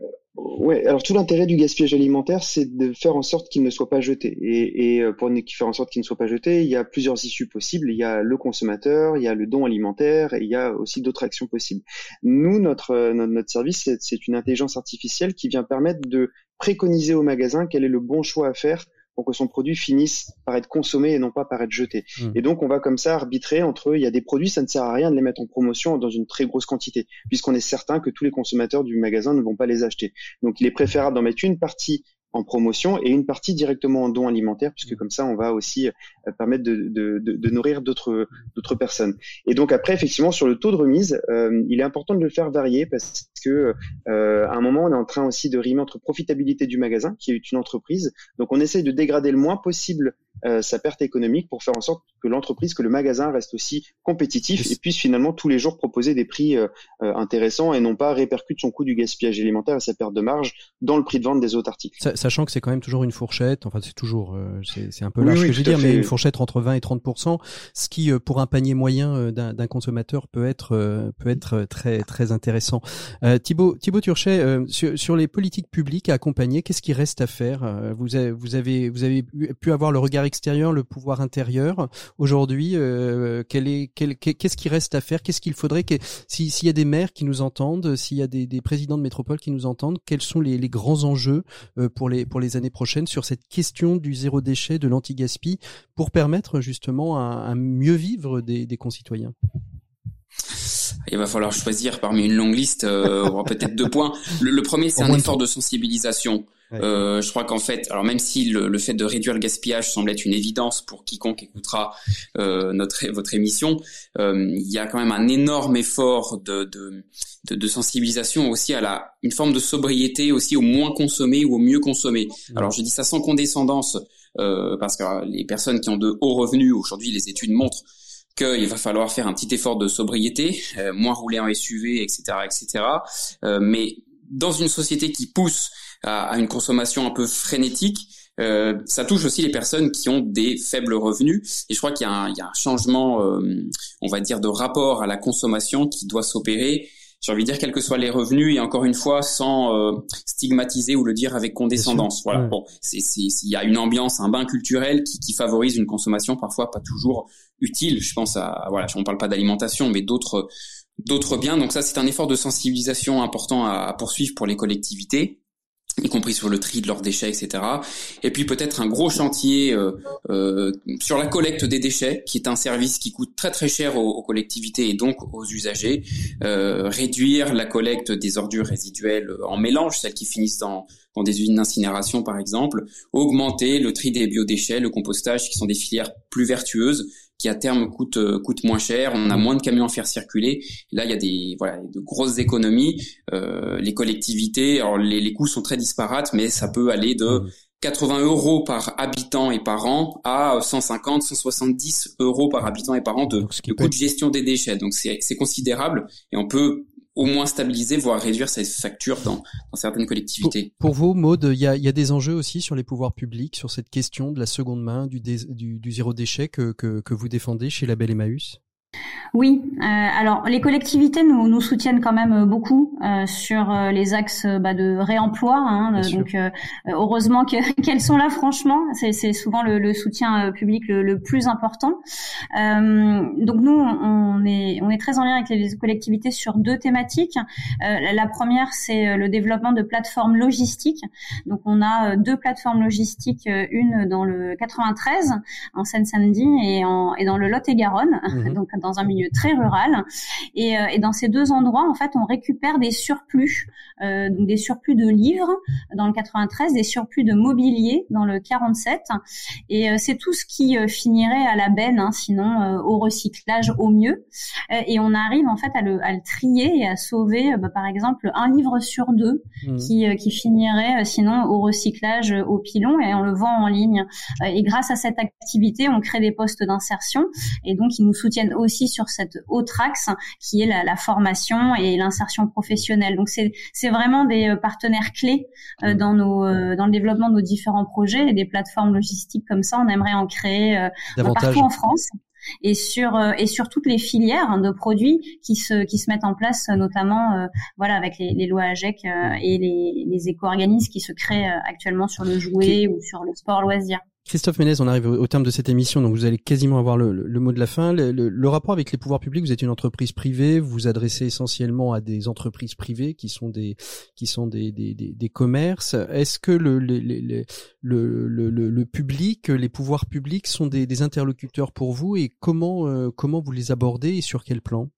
Speaker 7: Ouais, alors tout l'intérêt du gaspillage alimentaire, c'est de faire en sorte qu'il ne soit pas jeté. Et, et pour faire en sorte qu'il ne soit pas jeté, il y a plusieurs issues possibles. Il y a le consommateur, il y a le don alimentaire, et il y a aussi d'autres actions possibles. Nous, notre, notre, notre service, c'est une intelligence artificielle qui vient permettre de préconiser au magasin quel est le bon choix à faire pour que son produit finisse par être consommé et non pas par être jeté. Mmh. Et donc on va comme ça arbitrer entre il y a des produits ça ne sert à rien de les mettre en promotion dans une très grosse quantité puisqu'on est certain que tous les consommateurs du magasin ne vont pas les acheter. Donc il est préférable d'en mettre une partie en promotion et une partie directement en don alimentaire puisque mmh. comme ça on va aussi euh, permettre de, de, de, de nourrir d'autres d'autres personnes. Et donc après effectivement sur le taux de remise, euh, il est important de le faire varier parce que euh, à un moment on est en train aussi de rimer entre profitabilité du magasin qui est une entreprise, donc on essaye de dégrader le moins possible euh, sa perte économique pour faire en sorte que l'entreprise, que le magasin reste aussi compétitif et puisse finalement tous les jours proposer des prix euh, euh, intéressants et non pas répercute son coût du gaspillage alimentaire et sa perte de marge dans le prix de vente des autres articles.
Speaker 1: Sachant que c'est quand même toujours une fourchette, enfin c'est toujours, c'est un peu large ce que je veux dire, mais une fourchette entre 20 et 30 ce qui pour un panier moyen d'un consommateur peut être peut être très très intéressant. Thibaut Thibaut Turchet, sur, sur, les politiques publiques à accompagner, qu'est-ce qui reste à faire? Vous avez vous avez vous avez pu avoir le regard extérieur, le pouvoir intérieur. Aujourd'hui, qu'est-ce qui reste à faire? Qu'est-ce qu'il faudrait que s'il y a des maires qui nous entendent, s'il y a des, présidents de métropole qui nous entendent, quels sont les, grands enjeux pour les pour les années prochaines sur cette question du zéro déchet, de l'anti-gaspi, pour permettre justement un, mieux vivre des, des concitoyens?
Speaker 8: Il va falloir choisir parmi une longue liste, euh, peut-être deux points. Le, premier, c'est un effort de sensibilisation. Euh, je crois qu'en fait, alors même si le, fait de réduire le gaspillage semble être une évidence pour quiconque écoutera euh, notre votre émission, euh, il y a quand même un énorme effort de, de, de, de, sensibilisation aussi à la une forme de sobriété aussi au moins consommer ou au mieux consommer. Alors je dis ça sans condescendance euh, parce que les personnes qui ont de hauts revenus aujourd'hui, les études montrent qu'il va falloir faire un petit effort de sobriété, euh, moins rouler en SUV, etc., etc. Euh, mais dans une société qui pousse à, à une consommation un peu frénétique, euh, ça touche aussi les personnes qui ont des faibles revenus. Et je crois qu'il y, y, a un changement, euh, on va dire, de rapport à la consommation qui doit s'opérer j'ai envie de dire quels que soient les revenus et encore une fois sans euh, stigmatiser ou le dire avec condescendance. Voilà. Bon, il y a une ambiance, un bain culturel qui, qui, favorise une consommation parfois pas toujours utile. Je pense à voilà, on parle pas d'alimentation, mais d'autres d'autres biens. Donc ça, c'est un effort de sensibilisation important à poursuivre pour les collectivités y compris sur le tri de leurs déchets, etc. Et puis peut-être un gros chantier euh, euh, sur la collecte des déchets, qui est un service qui coûte très très cher aux, collectivités et donc aux usagers. Euh, réduire la collecte des ordures résiduelles en mélange, celles qui finissent dans, dans des usines d'incinération par exemple. Augmenter le tri des biodéchets, le compostage, qui sont des filières plus vertueuses qui à terme coûte euh, coûte moins cher. On a moins de camions à faire circuler. Là, il y a des voilà de grosses économies. Euh, les collectivités, alors les, les coûts sont très disparates, mais ça peut aller de 80 euros par habitant et par an à 150, 170 euros par habitant et par an de, de coût de gestion des déchets. Donc c'est considérable et on peut au moins stabiliser, voire réduire ces factures dans, certaines collectivités.
Speaker 1: Pour, vous, Maude, il y a, des enjeux aussi sur les pouvoirs publics, sur cette question de la seconde main, du, zéro déchet que, vous défendez chez la Belle Emmaüs?
Speaker 6: Oui, euh, alors les collectivités nous, nous soutiennent quand même euh, beaucoup euh, sur euh, les axes bah, de réemploi. Hein, donc heureusement *laughs* qu'elles sont là. Franchement, c'est souvent le, le soutien public le, le, plus important. donc nous, on est on est très en lien avec les collectivités sur deux thématiques. la première, c'est le développement de plateformes logistiques. Donc on a deux plateformes logistiques, une dans le 93 en Seine-Saint-Denis et, en, et dans le Lot-et-Garonne. Mhm. *laughs* Donc dans un milieu très rural. Et, euh, et, dans ces deux endroits, en fait, on récupère des surplus, euh, donc des surplus de livres dans le 93, des surplus de mobilier dans le 47. Et euh, c'est tout ce qui finirait à la benne, hein, sinon au recyclage au mieux. et on arrive en fait à le, à le trier et à sauver, bah, par exemple, un livre sur deux mmh. qui, qui finirait sinon au recyclage au pilon et on le vend en ligne. et grâce à cette activité, on crée des postes d'insertion et donc ils nous soutiennent aussi aussi sur cette autre axe qui est la, la formation et l'insertion professionnelle. Donc c'est c'est vraiment des euh, partenaires clés euh, mmh. dans nos euh, dans le développement de nos différents projets et des plateformes logistiques comme ça. On aimerait en créer partout en France et sur et sur toutes les filières hein, de produits qui se qui se mettent en place notamment voilà avec les, les lois AGEC et les, les éco-organismes qui se créent actuellement sur le jouet ou sur le sport loisir.
Speaker 1: Christophe Ménez, on arrive au terme de cette émission, donc vous allez quasiment avoir le, mot de la fin. Le, rapport avec les pouvoirs publics, vous êtes une entreprise privée, vous vous adressez essentiellement à des entreprises privées qui sont des commerces. Est-ce que le, public, les pouvoirs publics sont des, interlocuteurs pour vous et comment euh, comment vous les abordez et sur quel plan?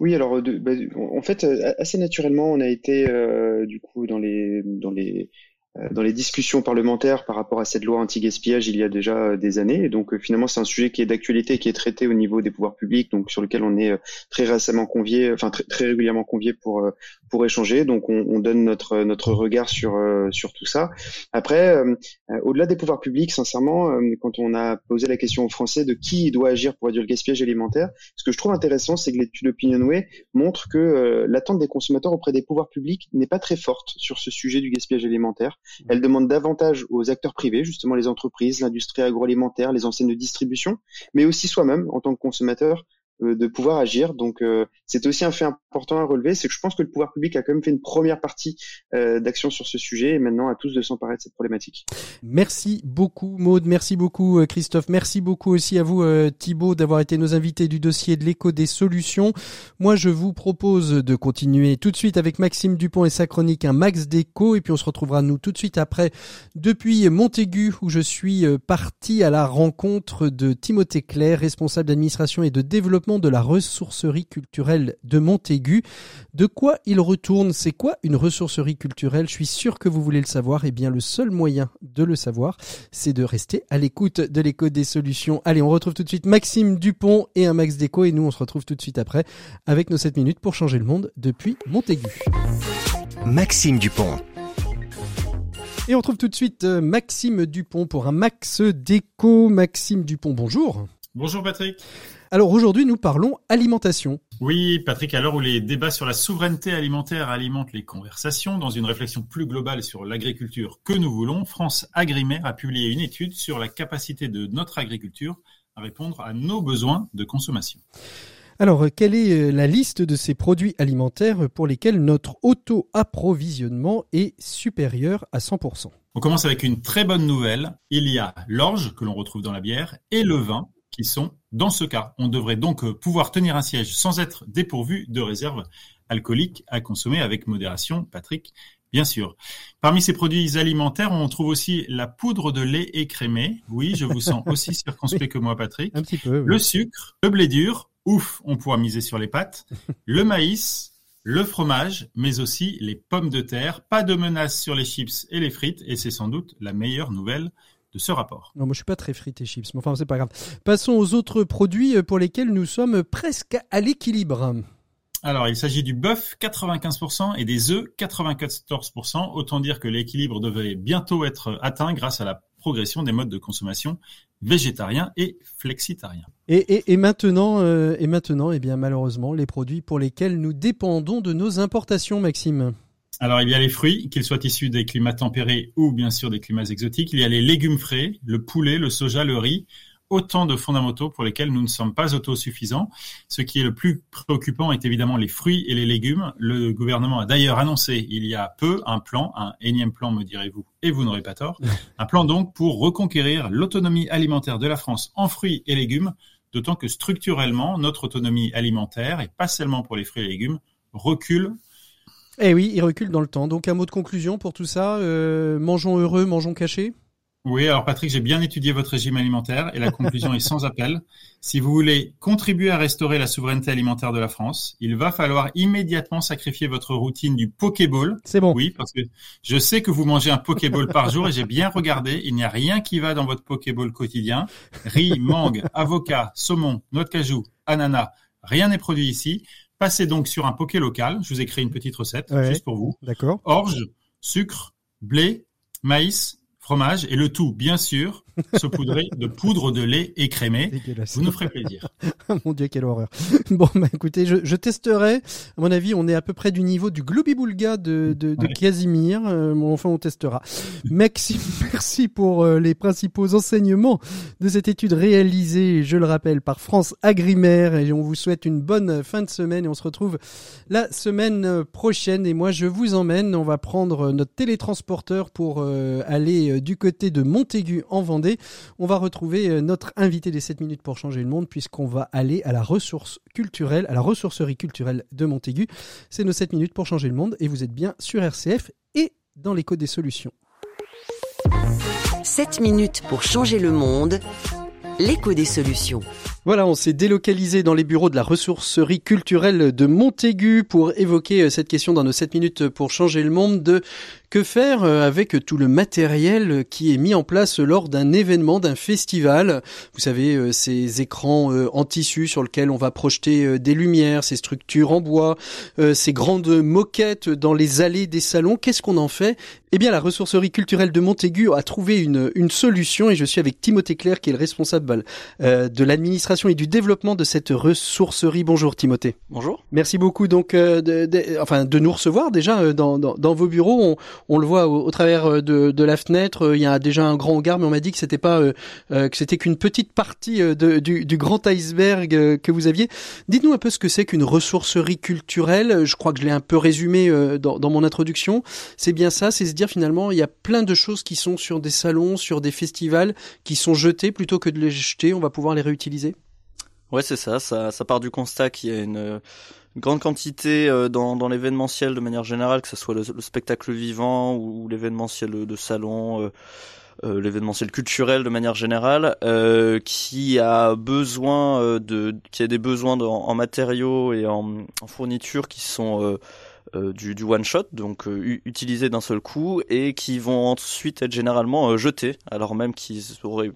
Speaker 7: Oui, alors bah, en fait, assez naturellement, on a été euh, du coup dans les euh, dans les discussions parlementaires par rapport à cette loi anti-gaspillage il y a déjà euh, des années. Et donc euh, finalement, c'est un sujet qui est d'actualité, qui est traité au niveau des pouvoirs publics, donc sur lequel on est très récemment convié, enfin très, très régulièrement convié pour pour échanger. Donc on, on donne notre notre regard sur sur tout ça. Après, au-delà des pouvoirs publics, sincèrement, quand on a posé la question aux Français de qui doit agir pour réduire le gaspillage alimentaire, ce que je trouve intéressant, c'est que l'étude Opinionway montre que l'attente des consommateurs auprès des pouvoirs publics n'est pas très forte sur ce sujet du gaspillage alimentaire. Elle demande davantage aux acteurs privés, justement les entreprises, l'industrie agroalimentaire, les enseignes de distribution, mais aussi soi-même en tant que consommateur euh, de pouvoir agir. Donc euh, c'est aussi un fait important à relever, c'est que je pense que le pouvoir public a quand même fait une première partie euh, d'action sur ce sujet et maintenant à tous de s'emparer de cette problématique.
Speaker 1: Merci beaucoup Maude, merci beaucoup euh, Christophe, merci beaucoup aussi à vous euh, Thibaut d'avoir été nos invités du dossier de l'écho des solutions. Moi je vous propose de continuer tout de suite avec Maxime Dupont et sa chronique un max d'écho et puis on se retrouvera nous tout de suite après depuis Montaigu où je suis parti à la rencontre de Timothée Claire, responsable d'administration et de développement de la ressourcerie culturelle de Montaigu. De quoi il retourne? C'est quoi une ressourcerie culturelle? Je suis sûr que vous voulez le savoir. Et eh bien, le seul moyen de le savoir, c'est de rester à l'écoute de l'écho des solutions. Allez, on retrouve tout de suite Maxime Dupont et un Max Déco. Et nous, on se retrouve tout de suite après avec nos 7 minutes pour changer le monde depuis Montaigu.
Speaker 9: Maxime Dupont.
Speaker 1: Et on retrouve tout de suite euh, Maxime Dupont pour un Max Déco. Maxime Dupont, bonjour.
Speaker 10: Bonjour Patrick.
Speaker 1: Alors aujourd'hui, nous parlons alimentation.
Speaker 10: Oui, Patrick, à l'heure où les débats sur la souveraineté alimentaire alimentent les conversations, dans une réflexion plus globale sur l'agriculture que nous voulons, France Agrimaire a publié une étude sur la capacité de notre agriculture à répondre à nos besoins de consommation.
Speaker 1: Alors, quelle est euh, la liste de ces produits alimentaires pour lesquels notre auto-approvisionnement est supérieur à 100%
Speaker 10: On commence avec une très bonne nouvelle. Il y a l'orge que l'on retrouve dans la bière et le vin qui sont dans ce cas. On devrait donc euh, pouvoir tenir un siège sans être dépourvu de réserves alcooliques à consommer avec modération, Patrick, bien sûr. Parmi ces produits alimentaires, on trouve aussi la poudre de lait écrémé. Oui, je vous sens aussi *laughs* circonspect que moi, Patrick.
Speaker 1: Un petit peu.
Speaker 10: Le sucre, le blé dur. Ouf, on pourra miser sur les pâtes. le maïs, le fromage, mais aussi les pommes de terre. Pas de menace sur les chips et les frites, et c'est sans doute la meilleure nouvelle ce rapport.
Speaker 1: Non, moi je suis pas très frites et chips, mais enfin c'est pas grave. Passons aux autres produits euh, pour lesquels nous sommes presque à l'équilibre.
Speaker 10: Alors, il s'agit du bœuf 95% et des œufs 94%. Autant dire que l'équilibre devait bientôt être atteint grâce à la progression des modes de consommation végétariens et flexitariens.
Speaker 1: Et, et, maintenant, euh, et maintenant, eh bien malheureusement, les produits pour lesquels nous dépendons de nos importations, Maxime.
Speaker 10: Alors, il y a les fruits, qu'ils soient issus des climats tempérés ou bien sûr des climats exotiques. Il y a les légumes frais, le poulet, le soja, le riz. Autant de fondamentaux pour lesquels nous ne sommes pas autosuffisants. Ce qui est le plus préoccupant est évidemment les fruits et les légumes. Le gouvernement a d'ailleurs annoncé il y a peu un plan, un énième plan me direz-vous, et vous n'aurez pas tort, *laughs* un plan donc pour reconquérir l'autonomie alimentaire de la France en fruits et légumes, d'autant que structurellement notre autonomie alimentaire, et pas seulement pour les fruits et légumes, recule
Speaker 1: eh oui, il recule dans le temps. Donc un mot de conclusion pour tout ça. Euh, mangeons heureux, mangeons cachés.
Speaker 10: Oui, alors Patrick, j'ai bien étudié votre régime alimentaire et la conclusion est sans appel. Si vous voulez contribuer à restaurer la souveraineté alimentaire de la France, il va falloir immédiatement sacrifier votre routine du Pokéball.
Speaker 1: C'est bon.
Speaker 10: Oui, parce que je sais que vous mangez un Pokéball par jour et j'ai bien regardé. Il n'y a rien qui va dans votre Pokéball quotidien. Riz, mangue, avocat, saumon, noix de cajou, ananas. Rien n'est produit ici. Passez donc sur un poké local. Je vous ai créé une petite recette juste pour vous.
Speaker 1: D'accord.
Speaker 10: Orge, sucre, blé, maïs, fromage et le tout, bien sûr, *laughs* saupoudré de poudre de lait écrémé. Vous nous ferez plaisir. *laughs*
Speaker 1: Mon Dieu, quelle horreur. *laughs* Bon, bah, écoutez, je, je, testerai. À mon avis, on est à peu près du niveau du Gloobie-Boulga de, de, de Casimir. Euh, enfin, on testera. Maxime, merci pour euh, les principaux enseignements de cette étude réalisée, je le rappelle, par France Agrimaire. Et on vous souhaite une bonne fin de semaine et on se retrouve la semaine prochaine. Et moi, je vous emmène. On va prendre notre télétransporteur pour euh, aller du côté de Montaigu en Vendée on va retrouver euh, notre invité des 7 minutes pour changer le monde puisqu'on va aller à la ressource culturelle, à la ressourcerie culturelle de Montaigu. C'est nos 7 minutes pour changer le monde et vous êtes bien sur RCF et dans l'écho des solutions.
Speaker 2: 7 minutes pour changer le monde, l'écho des solutions.
Speaker 1: Voilà, on s'est délocalisé dans les bureaux de la ressourcerie culturelle de Montaigu pour évoquer euh, cette question dans nos 7 minutes pour changer le monde de que faire euh, avec tout le matériel qui est mis en place lors d'un événement, d'un festival Vous savez, euh, ces écrans en tissu sur lesquels on va projeter des lumières, ces structures en bois, ces grandes moquettes dans les allées des salons. Qu'est-ce qu'on en fait? Eh bien, la ressourcerie culturelle de Montaigu a trouvé une, une solution et je suis avec Timothée Claire qui est le responsable de l'administration l'administration et du développement de cette ressourcerie. Bonjour Timothée.
Speaker 11: Bonjour.
Speaker 1: Merci beaucoup donc euh, de, enfin de nous recevoir déjà euh, dans, dans, dans vos bureaux. On, on le voit au, travers de, de, la fenêtre. Il y a déjà un grand hangar, mais on m'a dit que c'était pas que c'était qu'une petite partie de, du, du, grand iceberg que vous aviez. Dites-nous un peu ce que c'est qu'une ressourcerie culturelle. Je crois que je l'ai un peu résumé dans, dans mon introduction. C'est bien ça, c'est se dire finalement il y a plein de choses qui sont sur des salons, sur des festivals, qui sont jetées plutôt que de les jeter. On va pouvoir les réutiliser.
Speaker 11: Ouais, c'est ça, ça. Ça part du constat qu'il y a une, grande quantité euh, dans, dans l'événementiel de manière générale, que ce soit le, spectacle vivant ou, l'événementiel de salon. Euh, euh, l'événementiel culturel de manière générale, qui a besoin de, qui a des besoins en matériaux et en, en fournitures qui sont du, du, one shot, donc utilisés d'un seul coup, et qui vont ensuite être généralement jetés, alors même qu'ils auraient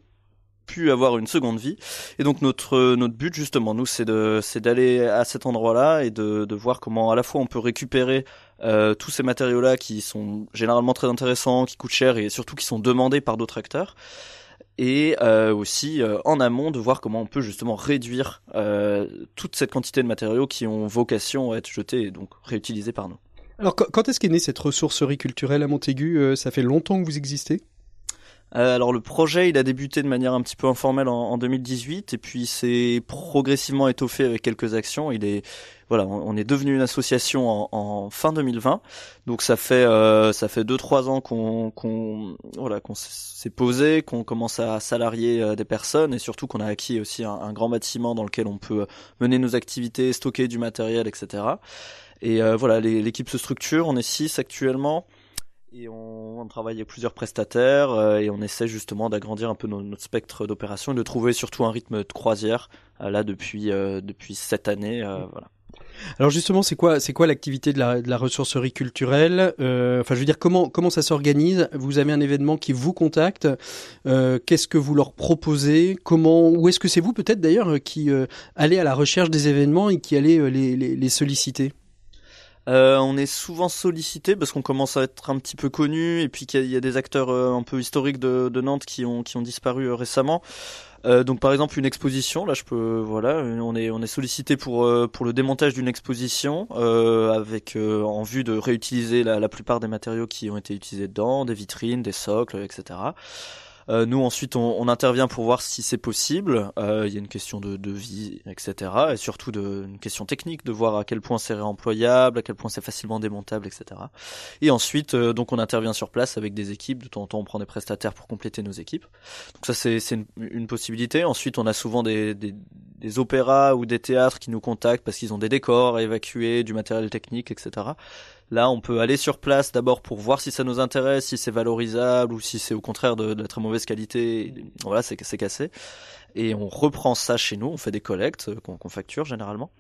Speaker 11: avoir une seconde vie. Et donc notre notre but justement, nous, c'est de c'est d'aller à cet endroit-là et de, de voir comment à la fois on peut récupérer euh, tous ces matériaux-là qui sont généralement très intéressants, qui coûtent cher et surtout qui sont demandés par d'autres acteurs et euh, aussi euh, en amont de voir comment on peut justement réduire toute cette quantité de matériaux qui ont vocation à être jetés et donc réutilisés par nous.
Speaker 1: Alors quand est-ce qu'est née cette ressourcerie culturelle à Montaigu? Ça fait longtemps que vous existez?
Speaker 11: Alors le projet, il a débuté de manière un petit peu informelle en, en 2018 et puis c'est progressivement étoffé avec quelques actions. Il est voilà, on, est devenu une association en, en, fin 2020. Donc ça fait euh, ça fait deux trois ans qu'on qu'on voilà qu'on s'est posé, qu'on commence à salarier euh, des personnes et surtout qu'on a acquis aussi un, un, grand bâtiment dans lequel on peut mener nos activités, stocker du matériel, etc. Et euh, voilà, l'équipe se structure. On est six actuellement. Et on, on, travaille avec plusieurs prestataires euh, et on essaie justement d'agrandir un peu notre, spectre d'opération et de trouver surtout un rythme de croisière euh, là depuis euh, depuis cette année. voilà.
Speaker 1: Alors justement, c'est quoi, c'est quoi l'activité de la, de la ressourcerie culturelle Enfin, je veux dire, comment comment ça s'organise? Vous avez un événement qui vous contacte. Qu'est-ce que vous leur proposez? Comment Ou est-ce que c'est vous peut-être d'ailleurs qui allez à la recherche des événements et qui allez les, les, les solliciter?
Speaker 11: Euh, on est souvent sollicité parce qu'on commence à être un petit peu connu et puis qu'il y, a des acteurs euh, un peu historiques de, Nantes qui ont qui ont disparu euh, récemment. donc par exemple une exposition, là je peux voilà, on est sollicité pour pour le démontage d'une exposition avec en vue de réutiliser la, la plupart des matériaux qui ont été utilisés dedans, des vitrines, des socles, etc. Euh, nous ensuite on, intervient pour voir si c'est possible. Euh, il y a une question de, de vie, etc. Et surtout de, une question technique de voir à quel point c'est réemployable, à quel point c'est facilement démontable, etc. Et ensuite euh, donc on intervient sur place avec des équipes. De temps en temps on prend des prestataires pour compléter nos équipes. Donc ça c'est une, une, possibilité. Ensuite on a souvent des, des, des opéras ou des théâtres qui nous contactent parce qu'ils ont des décors à évacuer, du matériel technique, etc. Là, on peut aller sur place d'abord pour voir si ça nous intéresse, si c'est valorisable ou si c'est au contraire de, la très mauvaise qualité. Voilà, c'est cassé. Et on reprend ça chez nous, on fait des collectes euh, qu'on facture généralement.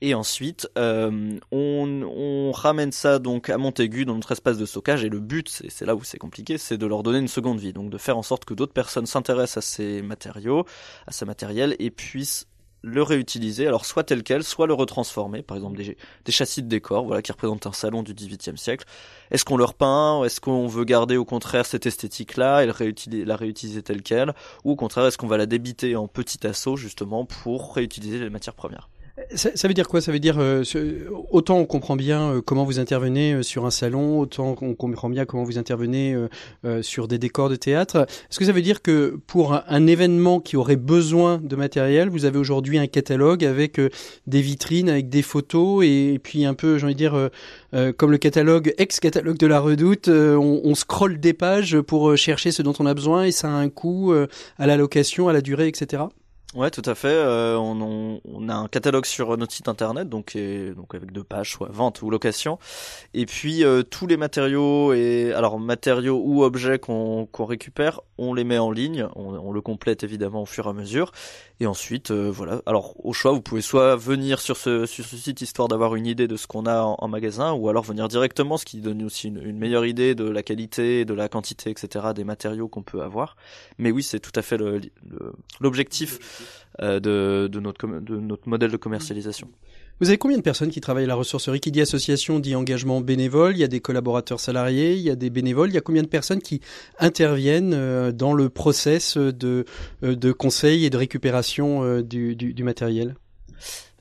Speaker 11: Et ensuite, euh, on, on, ramène ça donc à Montaigu dans notre espace de stockage. Et le but, c'est là où c'est compliqué, c'est de leur donner une seconde vie. Donc de faire en sorte que d'autres personnes s'intéressent à ces matériaux, à ces matériels, et puissent le réutiliser, alors soit tel quel, soit le retransformer, par exemple des, châssis de décor, voilà, qui représentent un salon du XVIIIe siècle. Est-ce qu'on leur peint, est-ce qu'on veut garder au contraire cette esthétique-là et la réutiliser, telle quelle, ou au contraire est-ce qu'on va la débiter en petit assaut justement pour réutiliser les matières premières?
Speaker 1: Ça, ça, veut dire quoi? Ça veut dire euh, autant on comprend bien euh, comment vous intervenez euh, sur un salon, autant on comprend bien comment vous intervenez sur des décors de théâtre. Est-ce que ça veut dire que pour un, événement qui aurait besoin de matériel, vous avez aujourd'hui un catalogue avec des vitrines, avec des photos et, puis un peu, j'ai envie de dire, comme le catalogue ex-catalogue de la Redoute, on, on scrolle des pages pour chercher ce dont on a besoin et ça a un coût à la location, à la durée, etc.
Speaker 11: Ouais, tout à fait. Euh, on, on, a un catalogue sur notre site internet, donc, donc avec deux pages, soit vente ou location. Et puis euh, tous les matériaux et alors matériaux ou objets qu'on qu'on récupère, on les met en ligne. On, on, le complète évidemment au fur et à mesure. Et ensuite, euh, voilà. Alors au choix, vous pouvez soit venir sur ce sur ce site histoire d'avoir une idée de ce qu'on a en, magasin, ou alors venir directement, ce qui donne aussi une, une meilleure idée de la qualité, de la quantité, etc. des matériaux qu'on peut avoir. Mais oui, c'est tout à fait l'objectif. Euh, de, de, notre, de notre modèle de commercialisation.
Speaker 1: Vous avez combien de personnes qui travaillent à la ressourcerie Qui dit association dit engagement bénévole? Il y a des collaborateurs salariés, il y a des bénévoles. Il y a combien de personnes qui interviennent euh, dans le process de, euh, de conseil et de récupération euh, du matériel?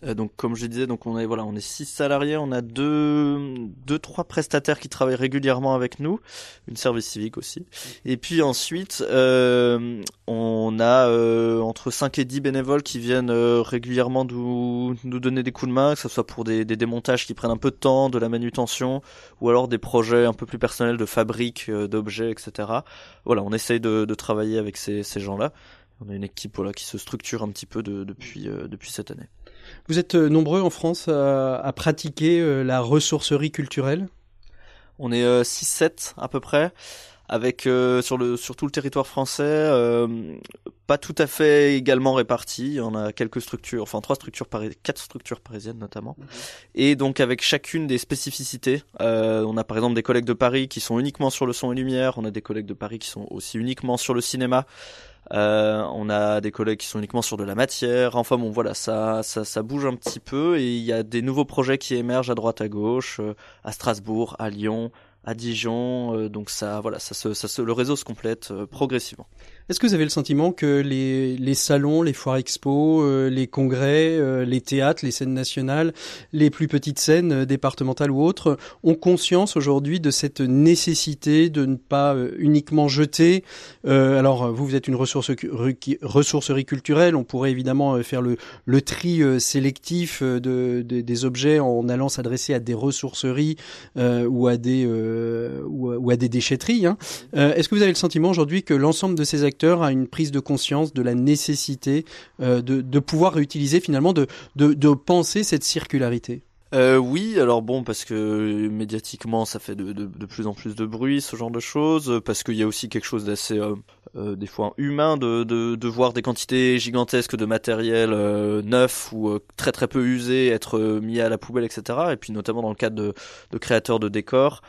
Speaker 11: Euh, donc comme je disais, donc on est voilà, on est six salariés, on a deux, deux trois prestataires qui travaillent régulièrement avec nous, une service civique aussi. Et puis ensuite, euh, on a euh, entre 5 et 10 bénévoles qui viennent euh, régulièrement nous, nous donner des coups de main, que ce soit pour des, des, démontages qui prennent un peu de temps, de la manutention, ou alors des projets un peu plus personnels de fabrique d'objets, etc. Voilà, on essaye de, de travailler avec ces, ces gens-là. On a une équipe voilà qui se structure un petit peu de, depuis depuis cette année.
Speaker 1: Vous êtes euh, nombreux en France à, à pratiquer euh, la ressourcerie culturelle?
Speaker 11: On est 6-7 euh, à peu près avec euh, sur le sur tout le territoire français euh, pas tout à fait également répartis. On a quelques structures enfin trois structures quatre structures parisiennes notamment. Mmh. et donc avec chacune des spécificités euh, on a par exemple des collègues de Paris qui sont uniquement sur le son et lumière. On a des collègues de Paris qui sont aussi uniquement sur le cinéma euh, on a des collègues qui sont uniquement sur de la matière. Enfin bon, voilà, ça, ça, ça bouge un petit peu et il y a des nouveaux projets qui émergent à droite à gauche, euh, à Strasbourg, à Lyon, à Dijon. Euh, donc ça, voilà, ça se, ça se, le réseau se complète progressivement.
Speaker 1: Est-ce que vous avez le sentiment que les, les salons, les foires expo, euh, les congrès, euh, les théâtres, les scènes nationales, les plus petites scènes euh, départementales ou autres ont conscience aujourd'hui de cette nécessité de ne pas uniquement jeter Alors vous, vous êtes une ressource, ressourcerie culturelle, on pourrait évidemment faire le, le tri sélectif de, de, des objets en allant s'adresser à des ressourceries ou à des ou, à des déchetteries. Hein. Est-ce que vous avez le sentiment aujourd'hui que l'ensemble de ces acteurs a une prise de conscience de la nécessité euh, de, pouvoir réutiliser finalement, de, de, penser cette circularité
Speaker 11: euh, oui, alors bon, parce que médiatiquement, ça fait de, de, plus en plus de bruit, ce genre de choses, parce qu'il y a aussi quelque chose d'assez, euh, des fois, humain de, de, de, voir des quantités gigantesques de matériel neuf ou très très peu usé être mis à la poubelle, etc. Et puis notamment dans le cadre de, de créateurs de décors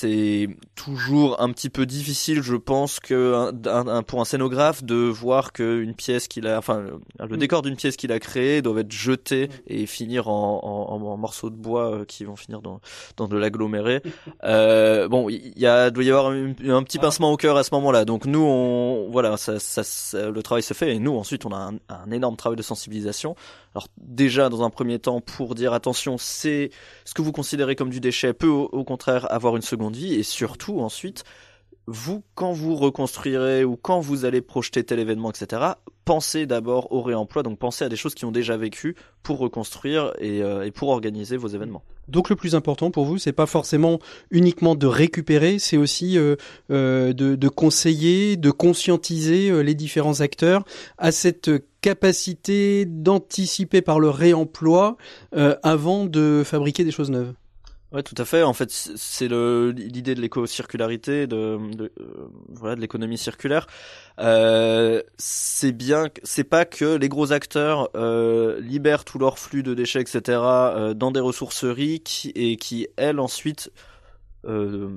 Speaker 11: c'est toujours un petit peu difficile, je pense, que un, pour un scénographe de voir qu'une pièce qu'il a, enfin, le mm. décor d'une pièce qu'il a créée doit être jeté mm. et finir en, en, en, morceaux de bois euh, qui vont finir dans, dans de l'aggloméré. *laughs* euh, bon, il y, a doit y avoir un, petit pincement au cœur à ce moment-là. Donc nous, on, voilà, ça, ça, le travail se fait et nous ensuite on a un, un énorme travail de sensibilisation. Alors déjà dans un premier temps pour dire attention, c'est ce que vous considérez comme du déchet peut au contraire avoir une seconde vie et surtout ensuite vous, quand vous reconstruirez ou quand vous allez projeter tel événement, etc., pensez d'abord au réemploi, donc pensez à des choses qui ont déjà vécu pour reconstruire et, euh, et, pour organiser vos événements.
Speaker 1: Donc le plus important pour vous, c'est pas forcément uniquement de récupérer, c'est aussi euh, euh, de, de, conseiller, de conscientiser les différents acteurs à cette capacité d'anticiper par le réemploi avant de fabriquer des choses neuves.
Speaker 11: Ouais, tout à fait. En fait, c'est l'idée de l'éco-circularité, de, de euh, voilà, de l'économie circulaire. Euh, c'est bien, c'est pas que les gros acteurs euh, libèrent tout leur flux de déchets, etc., euh, dans des ressourceries qui, et qui elles ensuite euh,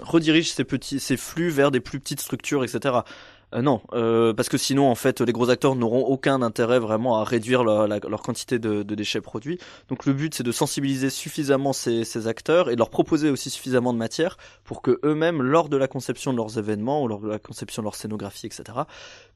Speaker 11: redirigent ces petits, ces flux vers des plus petites structures, etc. Euh, non, euh, parce que sinon, en fait, les gros acteurs n'auront aucun intérêt vraiment à réduire leur, quantité de, déchets produits. Donc le but, c'est de sensibiliser suffisamment ces, acteurs et de leur proposer aussi suffisamment de matière pour que eux-mêmes, lors de la conception de leurs événements ou lors de la conception de leur scénographie, etc.,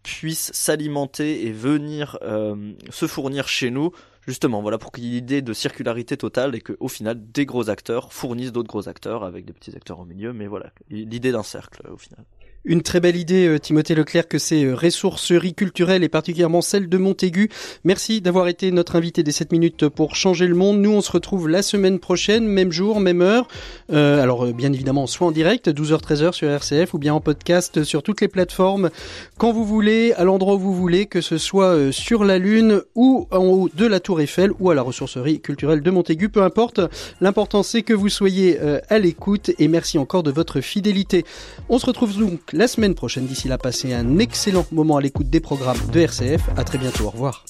Speaker 11: puissent s'alimenter et venir euh, se fournir chez nous justement voilà pour qu'il y ait l'idée de circularité totale et que au final des gros acteurs fournissent d'autres gros acteurs avec des petits acteurs au milieu mais voilà l'idée d'un cercle au final
Speaker 1: une très belle idée, euh, Timothée Leclerc, que ces euh, ressourceries culturelles et particulièrement celle de Montaigu. Merci d'avoir été notre invité des 7 minutes pour changer le monde. Nous, on se retrouve la semaine prochaine, même jour, même heure. Euh, alors, euh, bien évidemment, soit en direct, 12h-13h sur RCF, ou bien en podcast sur toutes les plateformes, quand vous voulez, à l'endroit où vous voulez, que ce soit sur la Lune ou en haut de la Tour Eiffel ou à la ressourcerie culturelle de Montaigu, peu importe. L'important, c'est que vous soyez à l'écoute et merci encore de votre fidélité. On se retrouve la semaine prochaine. D'ici là, passez un excellent moment à l'écoute des programmes de RCF. À très bientôt. Au revoir.